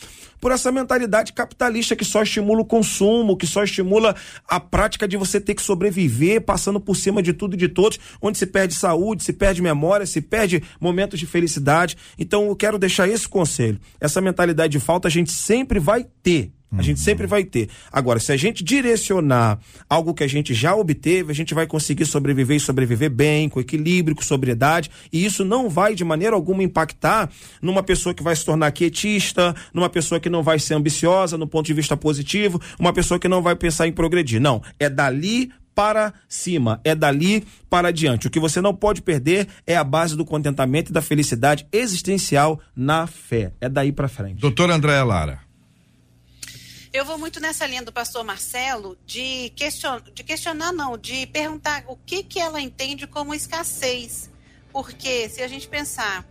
por essa mentalidade capitalista que só estimula o consumo, que só estimula a prática de você ter que sobreviver, passando por cima de tudo e de todos, onde se perde saúde, se perde memória, se perde momentos de felicidade. Então eu quero deixar esse conselho. Essa mentalidade de falta a gente sempre vai ter. A gente uhum. sempre vai ter. Agora, se a gente direcionar algo que a gente já obteve, a gente vai conseguir sobreviver e sobreviver bem, com equilíbrio, com sobriedade, e isso não vai de maneira alguma impactar numa pessoa que vai se tornar quietista, numa pessoa que não vai ser ambiciosa no ponto de vista positivo, uma pessoa que não vai pensar em progredir. Não, é dali para cima, é dali para adiante. O que você não pode perder é a base do contentamento e da felicidade existencial na fé. É daí para frente. Doutor André Lara. Eu vou muito nessa linha do pastor Marcelo de, question, de questionar, não, de perguntar o que, que ela entende como escassez. Porque se a gente pensar,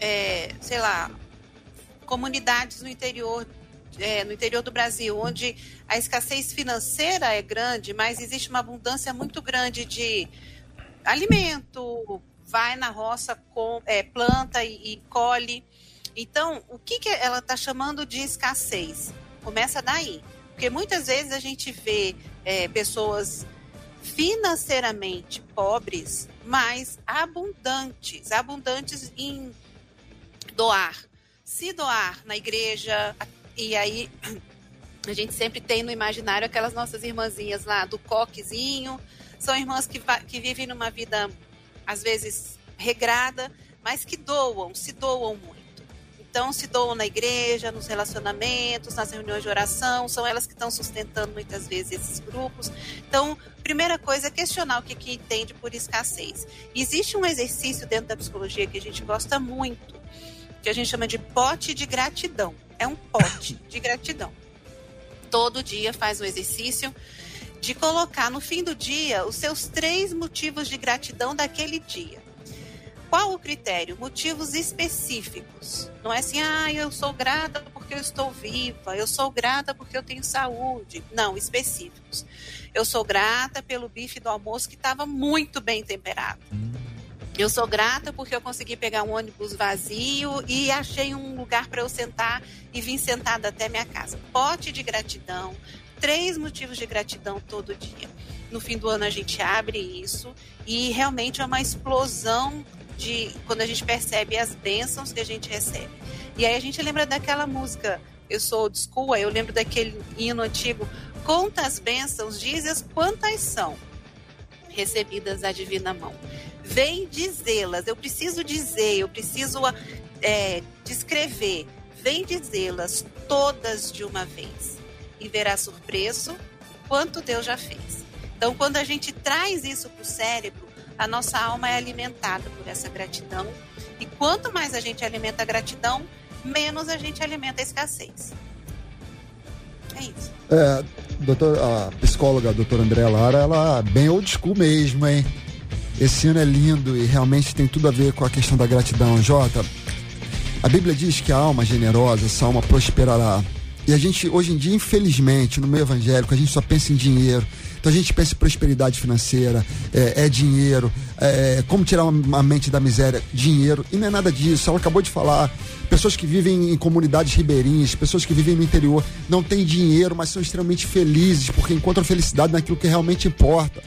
é, sei lá, comunidades no interior, é, no interior do Brasil, onde a escassez financeira é grande, mas existe uma abundância muito grande de alimento, vai na roça, com, é, planta e, e colhe. Então, o que, que ela está chamando de escassez? Começa daí. Porque muitas vezes a gente vê é, pessoas financeiramente pobres, mas abundantes abundantes em doar. Se doar na igreja, e aí a gente sempre tem no imaginário aquelas nossas irmãzinhas lá do coquezinho, são irmãs que, que vivem numa vida, às vezes, regrada, mas que doam, se doam muito. Então, se doam na igreja, nos relacionamentos, nas reuniões de oração, são elas que estão sustentando muitas vezes esses grupos. Então, primeira coisa é questionar o que, que entende por escassez. Existe um exercício dentro da psicologia que a gente gosta muito, que a gente chama de pote de gratidão. É um pote de gratidão. Todo dia faz o exercício de colocar no fim do dia os seus três motivos de gratidão daquele dia. Qual o critério? Motivos específicos. Não é assim, ah, eu sou grata porque eu estou viva, eu sou grata porque eu tenho saúde. Não, específicos. Eu sou grata pelo bife do almoço que estava muito bem temperado. Eu sou grata porque eu consegui pegar um ônibus vazio e achei um lugar para eu sentar e vim sentada até minha casa. Pote de gratidão, três motivos de gratidão todo dia. No fim do ano a gente abre isso e realmente é uma explosão de quando a gente percebe as bênçãos que a gente recebe. E aí a gente lembra daquela música, eu sou old school, eu lembro daquele hino antigo, conta as bênçãos, dizes quantas são recebidas da divina mão. Vem dizê-las, eu preciso dizer, eu preciso é, descrever, vem dizê-las todas de uma vez e verá surpreso quanto Deus já fez. Então, quando a gente traz isso para o cérebro, a nossa alma é alimentada por essa gratidão. E quanto mais a gente alimenta a gratidão, menos a gente alimenta a escassez. É isso. É, doutor, a psicóloga a doutora Andréa Lara, ela é bem old school mesmo, hein? Esse ano é lindo e realmente tem tudo a ver com a questão da gratidão. Jota, a Bíblia diz que a alma generosa, essa alma prosperará. E a gente, hoje em dia, infelizmente, no meio evangélico, a gente só pensa em dinheiro. Então a gente pensa em prosperidade financeira, é, é dinheiro, é, como tirar uma, mente da miséria, dinheiro. E não é nada disso. Ela acabou de falar. Pessoas que vivem em comunidades ribeirinhas, pessoas que vivem no interior, não têm dinheiro, mas são extremamente felizes, porque encontram felicidade naquilo que realmente importa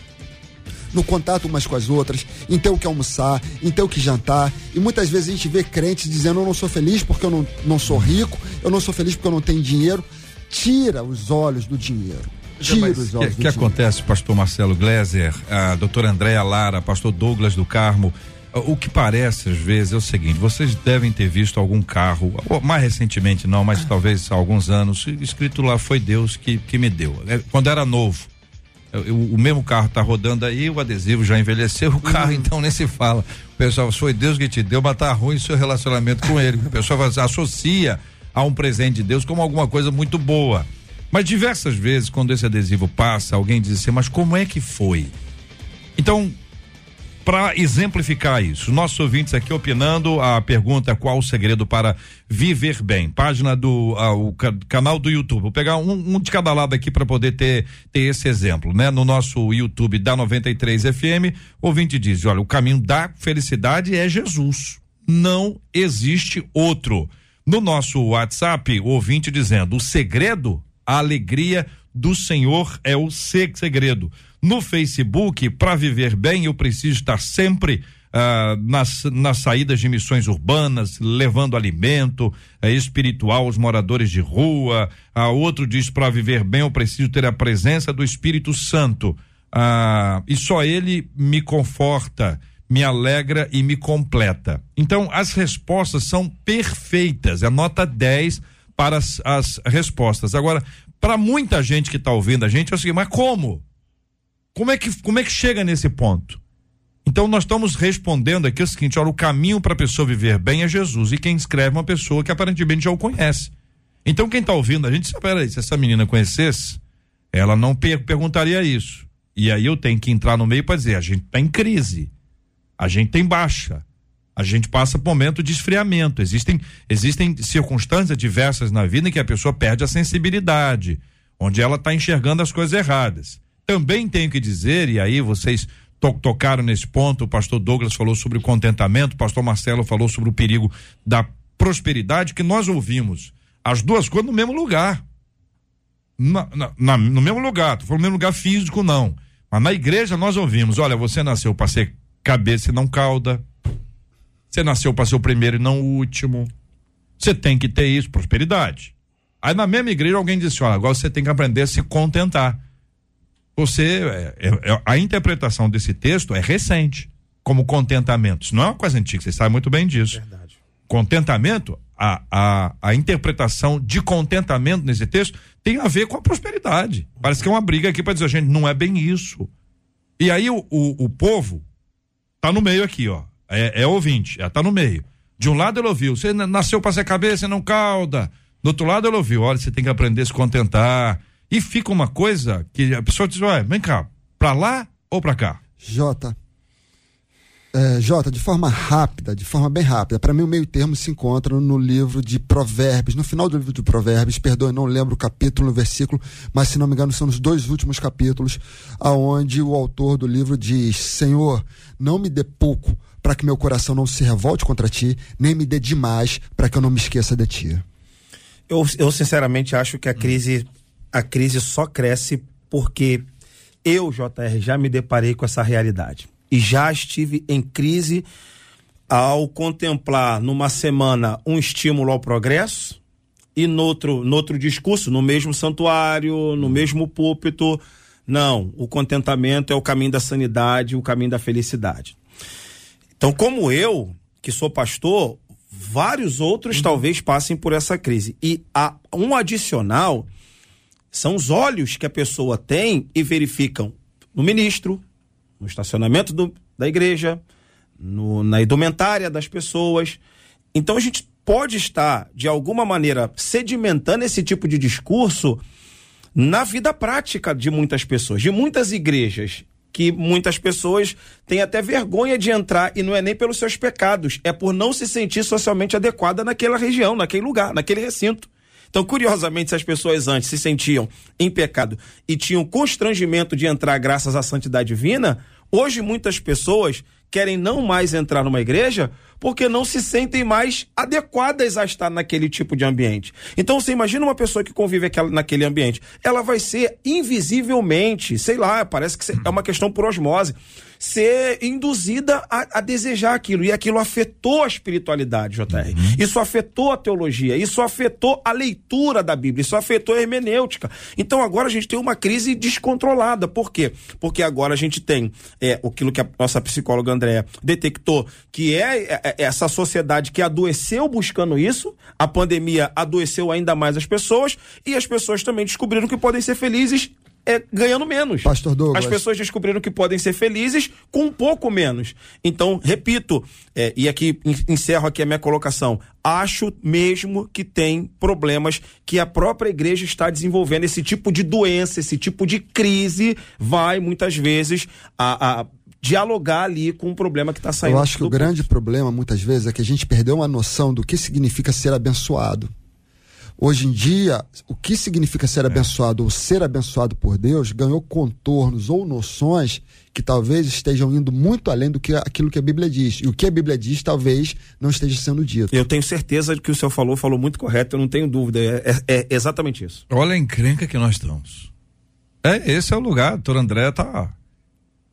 no contato umas com as outras, em ter o que almoçar, em ter o que jantar. E muitas vezes a gente vê crentes dizendo: Eu não sou feliz porque eu não, não sou rico, eu não sou feliz porque eu não tenho dinheiro. Tira os olhos do dinheiro. Tira os olhos que, que acontece, pastor Marcelo Gleiser, a doutora Andréa Lara, pastor Douglas do Carmo? O que parece às vezes é o seguinte: vocês devem ter visto algum carro, mais recentemente não, mas talvez há alguns anos, escrito lá foi Deus que, que me deu. É, quando era novo o, o mesmo carro está rodando aí, o adesivo já envelheceu, o carro uhum. então nem se fala. O pessoal, foi Deus que te deu, mas tá ruim o seu relacionamento com ele. O pessoal associa a um presente de Deus como alguma coisa muito boa. Mas diversas vezes, quando esse adesivo passa, alguém diz assim, mas como é que foi? Então, para exemplificar isso. Nossos ouvintes aqui opinando, a pergunta qual o segredo para viver bem? Página do ah, o ca, canal do YouTube. Vou pegar um, um de cada lado aqui para poder ter, ter esse exemplo, né? No nosso YouTube da 93 FM, ouvinte diz: olha, o caminho da felicidade é Jesus. Não existe outro. No nosso WhatsApp, o ouvinte dizendo: o segredo, a alegria do Senhor é o segredo no Facebook. Para viver bem, eu preciso estar sempre ah, nas, nas saídas de missões urbanas, levando alimento eh, espiritual aos moradores de rua. Ah, outro diz: para viver bem, eu preciso ter a presença do Espírito Santo. Ah, e só ele me conforta, me alegra e me completa. Então, as respostas são perfeitas. É nota 10 para as, as respostas. Agora, para muita gente que está ouvindo a gente, é o seguinte: mas como? Como é que, como é que chega nesse ponto? Então nós estamos respondendo aqui o seguinte: olha, o caminho para a pessoa viver bem é Jesus. E quem escreve é uma pessoa que aparentemente já o conhece. Então quem está ouvindo a gente, peraí, se essa menina conhecesse, ela não per perguntaria isso. E aí eu tenho que entrar no meio para dizer: a gente está em crise, a gente tem baixa, a gente passa por momento de esfriamento. Existem, existem circunstâncias diversas na vida em que a pessoa perde a sensibilidade, onde ela está enxergando as coisas erradas. Também tenho que dizer, e aí vocês to tocaram nesse ponto, o pastor Douglas falou sobre o contentamento, o pastor Marcelo falou sobre o perigo da prosperidade, que nós ouvimos as duas coisas no mesmo lugar. Na, na, no mesmo lugar, tô falando no mesmo lugar físico, não. Mas na igreja nós ouvimos: olha, você nasceu para ser cabeça e não cauda. Você nasceu para ser o primeiro e não o último. Você tem que ter isso, prosperidade. Aí na mesma igreja alguém disse: olha, agora você tem que aprender a se contentar você é, é, é, a interpretação desse texto é recente, como contentamento. Isso não é uma coisa antiga, você sabe muito bem disso. Verdade. Contentamento, a, a, a interpretação de contentamento nesse texto tem a ver com a prosperidade. Parece que é uma briga aqui para dizer, gente, não é bem isso. E aí o, o, o povo tá no meio aqui, ó. É, é ouvinte, é, tá no meio. De um lado ele ouviu, você nasceu para ser cabeça e não cauda. Do outro lado ele ouviu, olha, você tem que aprender a se contentar e fica uma coisa que a pessoa diz, ué, vem cá, pra lá ou pra cá? Jota. É, Jota, de forma rápida, de forma bem rápida, para mim o meio termo se encontra no livro de Provérbios, no final do livro de Provérbios, perdoe, não lembro o capítulo, o versículo, mas se não me engano são os dois últimos capítulos, aonde o autor do livro diz: Senhor, não me dê pouco para que meu coração não se revolte contra ti, nem me dê demais para que eu não me esqueça de ti. Eu, eu sinceramente acho que a crise a crise só cresce porque eu, JR, já me deparei com essa realidade. E já estive em crise ao contemplar numa semana um estímulo ao progresso e no outro, no outro discurso, no mesmo santuário, no mesmo púlpito, não, o contentamento é o caminho da sanidade, o caminho da felicidade. Então, como eu, que sou pastor, vários outros uhum. talvez passem por essa crise. E há um adicional são os olhos que a pessoa tem e verificam no ministro, no estacionamento do, da igreja, no, na indumentária das pessoas. Então a gente pode estar, de alguma maneira, sedimentando esse tipo de discurso na vida prática de muitas pessoas, de muitas igrejas que muitas pessoas têm até vergonha de entrar e não é nem pelos seus pecados, é por não se sentir socialmente adequada naquela região, naquele lugar, naquele recinto. Então, curiosamente, se as pessoas antes se sentiam em pecado e tinham constrangimento de entrar graças à santidade divina, hoje muitas pessoas querem não mais entrar numa igreja porque não se sentem mais adequadas a estar naquele tipo de ambiente. Então você imagina uma pessoa que convive aquela, naquele ambiente, ela vai ser invisivelmente, sei lá, parece que é uma questão por osmose ser induzida a, a, desejar aquilo. E aquilo afetou a espiritualidade, JR. Uhum. Isso afetou a teologia, isso afetou a leitura da Bíblia, isso afetou a hermenêutica. Então agora a gente tem uma crise descontrolada. Por quê? Porque agora a gente tem é, aquilo que a nossa psicóloga Andréa detectou, que é, é, é essa sociedade que adoeceu buscando isso, a pandemia adoeceu ainda mais as pessoas, e as pessoas também descobriram que podem ser felizes é, ganhando menos. Pastor Douglas. As pessoas descobriram que podem ser felizes com um pouco menos. Então, repito, é, e aqui encerro aqui a minha colocação. Acho mesmo que tem problemas que a própria igreja está desenvolvendo. Esse tipo de doença, esse tipo de crise vai muitas vezes a, a dialogar ali com o problema que está saindo. Eu acho que o grande problema, muitas vezes, é que a gente perdeu uma noção do que significa ser abençoado. Hoje em dia, o que significa ser é. abençoado ou ser abençoado por Deus ganhou contornos ou noções que talvez estejam indo muito além do que aquilo que a Bíblia diz. E o que a Bíblia diz talvez não esteja sendo dito. Eu tenho certeza de que o senhor falou, falou muito correto, eu não tenho dúvida. É, é, é exatamente isso. Olha a encrenca que nós estamos. É, esse é o lugar, doutor André tá.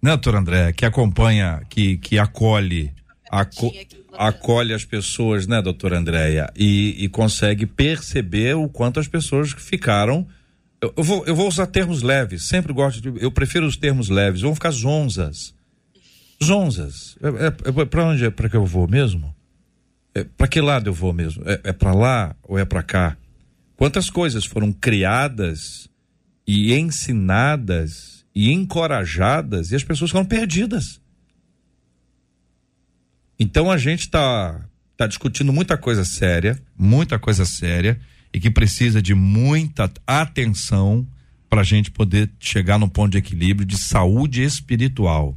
Né, doutor André, que acompanha, que, que acolhe. Aco acolhe as pessoas, né, doutora Andréia, e, e, consegue perceber o quanto as pessoas ficaram. Eu, eu, vou, eu vou usar termos leves, sempre gosto de. Eu prefiro os termos leves, vão ficar zonzas. Zonzas. É, é, é para onde é para que eu vou mesmo? É, para que lado eu vou mesmo? É, é para lá ou é para cá? Quantas coisas foram criadas e ensinadas e encorajadas e as pessoas foram perdidas. Então a gente está tá discutindo muita coisa séria, muita coisa séria, e que precisa de muita atenção para a gente poder chegar num ponto de equilíbrio de saúde espiritual.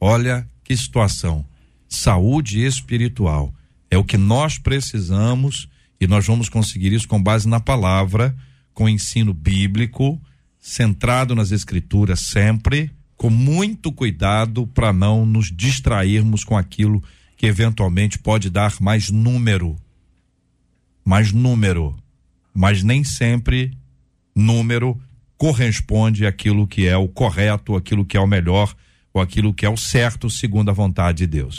Olha que situação. Saúde espiritual. É o que nós precisamos e nós vamos conseguir isso com base na palavra, com ensino bíblico, centrado nas escrituras sempre, com muito cuidado para não nos distrairmos com aquilo que que eventualmente pode dar mais número. Mais número. Mas nem sempre número corresponde àquilo que é o correto, aquilo que é o melhor, ou aquilo que é o certo, segundo a vontade de Deus.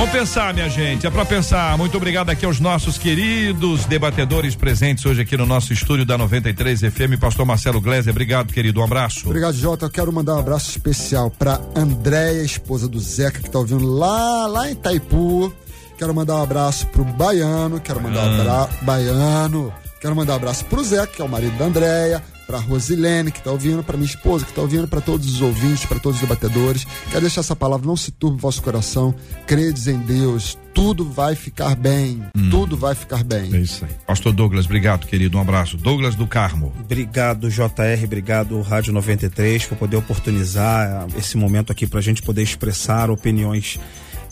Vamos pensar, minha gente, é para pensar. Muito obrigado aqui aos nossos queridos debatedores presentes hoje aqui no nosso estúdio da 93 FM, Pastor Marcelo Gleiser. Obrigado, querido. Um abraço. Obrigado, Jota. Eu quero mandar um abraço especial para Andréia, esposa do Zeca, que está ouvindo lá, lá em Itaipu. Quero mandar um abraço pro Baiano, quero mandar um abraço Baiano. Quero mandar um abraço pro Zeca, que é o marido da Andréia para Rosilene, que está ouvindo, para minha esposa, que está ouvindo, para todos os ouvintes, para todos os debatedores. Quero deixar essa palavra, não se turbe o vosso coração. Credes em Deus, tudo vai ficar bem. Hum. Tudo vai ficar bem. É isso aí. Pastor Douglas, obrigado, querido. Um abraço. Douglas do Carmo. Obrigado, JR. Obrigado, Rádio 93, por poder oportunizar esse momento aqui para a gente poder expressar opiniões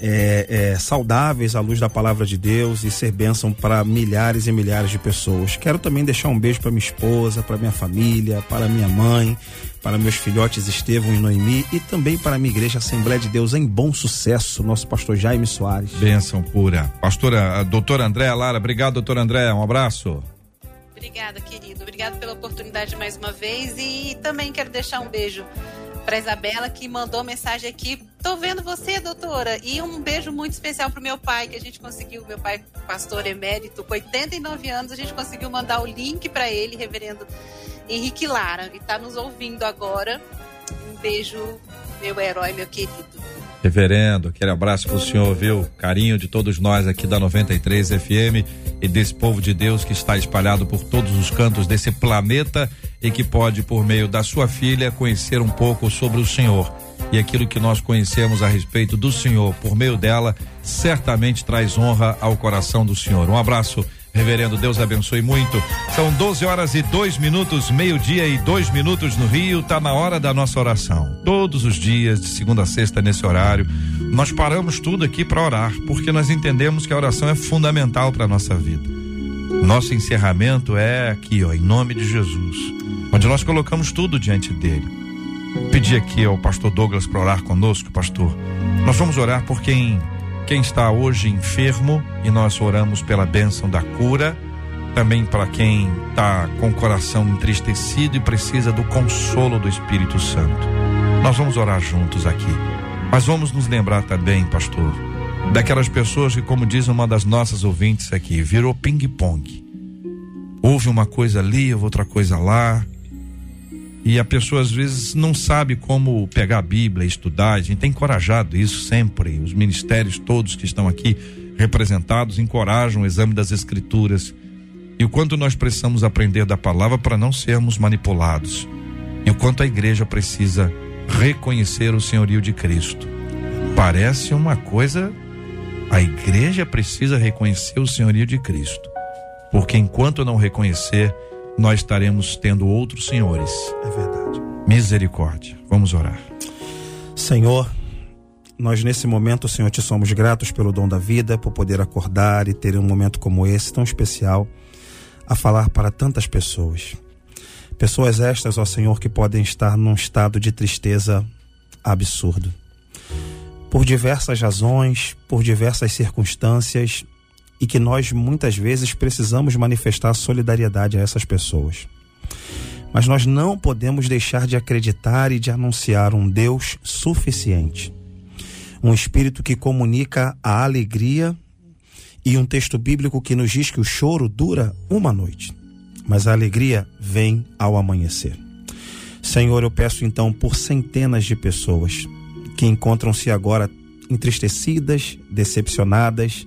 é, é, saudáveis à luz da palavra de Deus e ser bênção para milhares e milhares de pessoas. Quero também deixar um beijo para minha esposa, para minha família, para minha mãe, para meus filhotes Estevão e Noemi e também para a minha igreja Assembleia de Deus em bom sucesso, nosso pastor Jaime Soares. Bênção pura. Pastora, doutora Andréa Lara, obrigado, doutora Andréa, um abraço. Obrigada, querido. Obrigado pela oportunidade mais uma vez e também quero deixar um beijo para Isabela que mandou mensagem aqui. Tô vendo você, doutora. E um beijo muito especial pro meu pai, que a gente conseguiu, meu pai, pastor emérito, com 89 anos, a gente conseguiu mandar o link para ele, reverendo Henrique Lara, e tá nos ouvindo agora. Um beijo, meu herói, meu querido. Reverendo, aquele abraço pro senhor, viu? Carinho de todos nós aqui da 93 FM e desse povo de Deus que está espalhado por todos os cantos desse planeta e que pode, por meio da sua filha, conhecer um pouco sobre o Senhor. e aquilo que nós conhecemos a respeito do Senhor por meio dela certamente traz honra ao coração do Senhor. Um abraço, reverendo. Deus abençoe muito. São 12 horas e dois minutos, meio-dia e dois minutos no Rio. Tá na hora da nossa oração. Todos os dias, de segunda a sexta, nesse horário, nós paramos tudo aqui para orar, porque nós entendemos que a oração é fundamental para nossa vida. Nosso encerramento é aqui, ó, em nome de Jesus, onde nós colocamos tudo diante dele. Pedir aqui ao pastor Douglas para orar conosco, pastor. Nós vamos orar por quem quem está hoje enfermo e nós oramos pela bênção da cura, também para quem está com o coração entristecido e precisa do consolo do Espírito Santo. Nós vamos orar juntos aqui. Mas vamos nos lembrar também, pastor, daquelas pessoas que, como diz uma das nossas ouvintes aqui, virou ping-pong. Houve uma coisa ali, outra coisa lá, e a pessoa às vezes não sabe como pegar a Bíblia, estudar. A gente tem encorajado isso sempre. Os ministérios todos que estão aqui representados encorajam o exame das Escrituras. E o quanto nós precisamos aprender da palavra para não sermos manipulados. E o quanto a igreja precisa reconhecer o senhorio de Cristo. Parece uma coisa. A igreja precisa reconhecer o senhorio de Cristo. Porque enquanto não reconhecer, nós estaremos tendo outros senhores. É verdade. Misericórdia. Vamos orar. Senhor, nós nesse momento, Senhor, te somos gratos pelo dom da vida, por poder acordar e ter um momento como esse tão especial a falar para tantas pessoas. Pessoas estas, ó Senhor, que podem estar num estado de tristeza absurdo. Por diversas razões, por diversas circunstâncias, e que nós muitas vezes precisamos manifestar solidariedade a essas pessoas. Mas nós não podemos deixar de acreditar e de anunciar um Deus suficiente. Um Espírito que comunica a alegria e um texto bíblico que nos diz que o choro dura uma noite, mas a alegria vem ao amanhecer. Senhor, eu peço então por centenas de pessoas que encontram-se agora entristecidas, decepcionadas,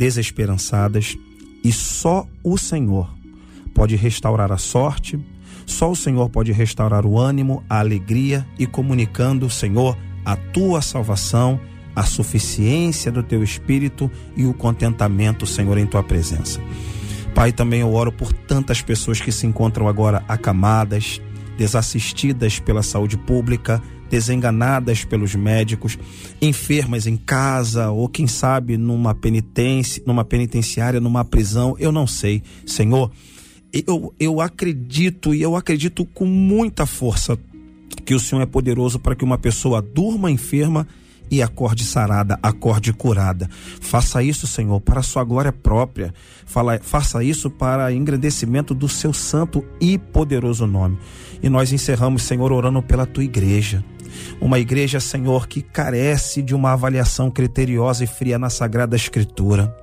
desesperançadas, e só o Senhor pode restaurar a sorte, só o Senhor pode restaurar o ânimo, a alegria e comunicando, Senhor, a tua salvação, a suficiência do teu espírito e o contentamento, Senhor, em tua presença. Pai, também eu oro por tantas pessoas que se encontram agora acamadas, desassistidas pela saúde pública, desenganadas pelos médicos, enfermas em casa ou quem sabe numa penitência, numa penitenciária, numa prisão, eu não sei. Senhor, eu, eu acredito e eu acredito com muita força que o Senhor é poderoso para que uma pessoa durma enferma e acorde sarada, acorde curada. Faça isso, Senhor, para a sua glória própria. Fala, faça isso para engrandecimento do seu santo e poderoso nome. E nós encerramos, Senhor, orando pela tua igreja. Uma igreja, Senhor, que carece de uma avaliação criteriosa e fria na Sagrada Escritura.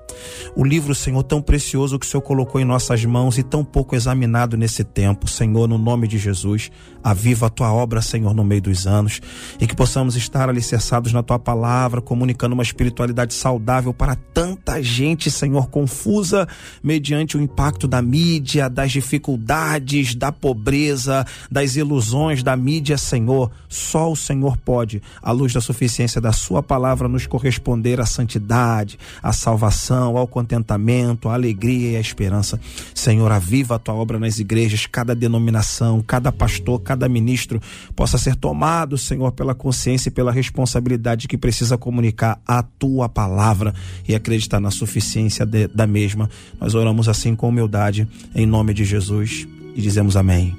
O livro, Senhor, tão precioso que o Senhor colocou em nossas mãos e tão pouco examinado nesse tempo. Senhor, no nome de Jesus, aviva a tua obra, Senhor, no meio dos anos e que possamos estar alicerçados na tua palavra, comunicando uma espiritualidade saudável para tanta gente, Senhor, confusa mediante o impacto da mídia, das dificuldades, da pobreza, das ilusões da mídia, Senhor. Só o Senhor pode, à luz da suficiência da sua palavra, nos corresponder à santidade, à salvação ao contentamento, à alegria e à esperança. Senhor, aviva a tua obra nas igrejas, cada denominação, cada pastor, cada ministro possa ser tomado, Senhor, pela consciência e pela responsabilidade que precisa comunicar a tua palavra e acreditar na suficiência de, da mesma. Nós oramos assim com humildade, em nome de Jesus, e dizemos amém.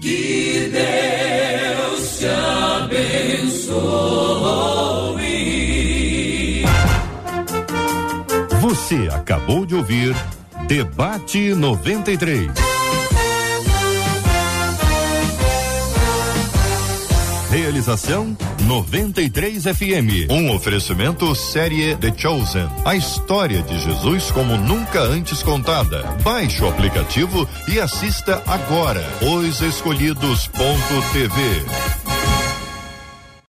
Que Deus te abençoe. Você acabou de ouvir Debate 93. Realização 93 FM. Um oferecimento série The Chosen. A história de Jesus como nunca antes contada. Baixe o aplicativo e assista agora. Os Escolhidos.tv.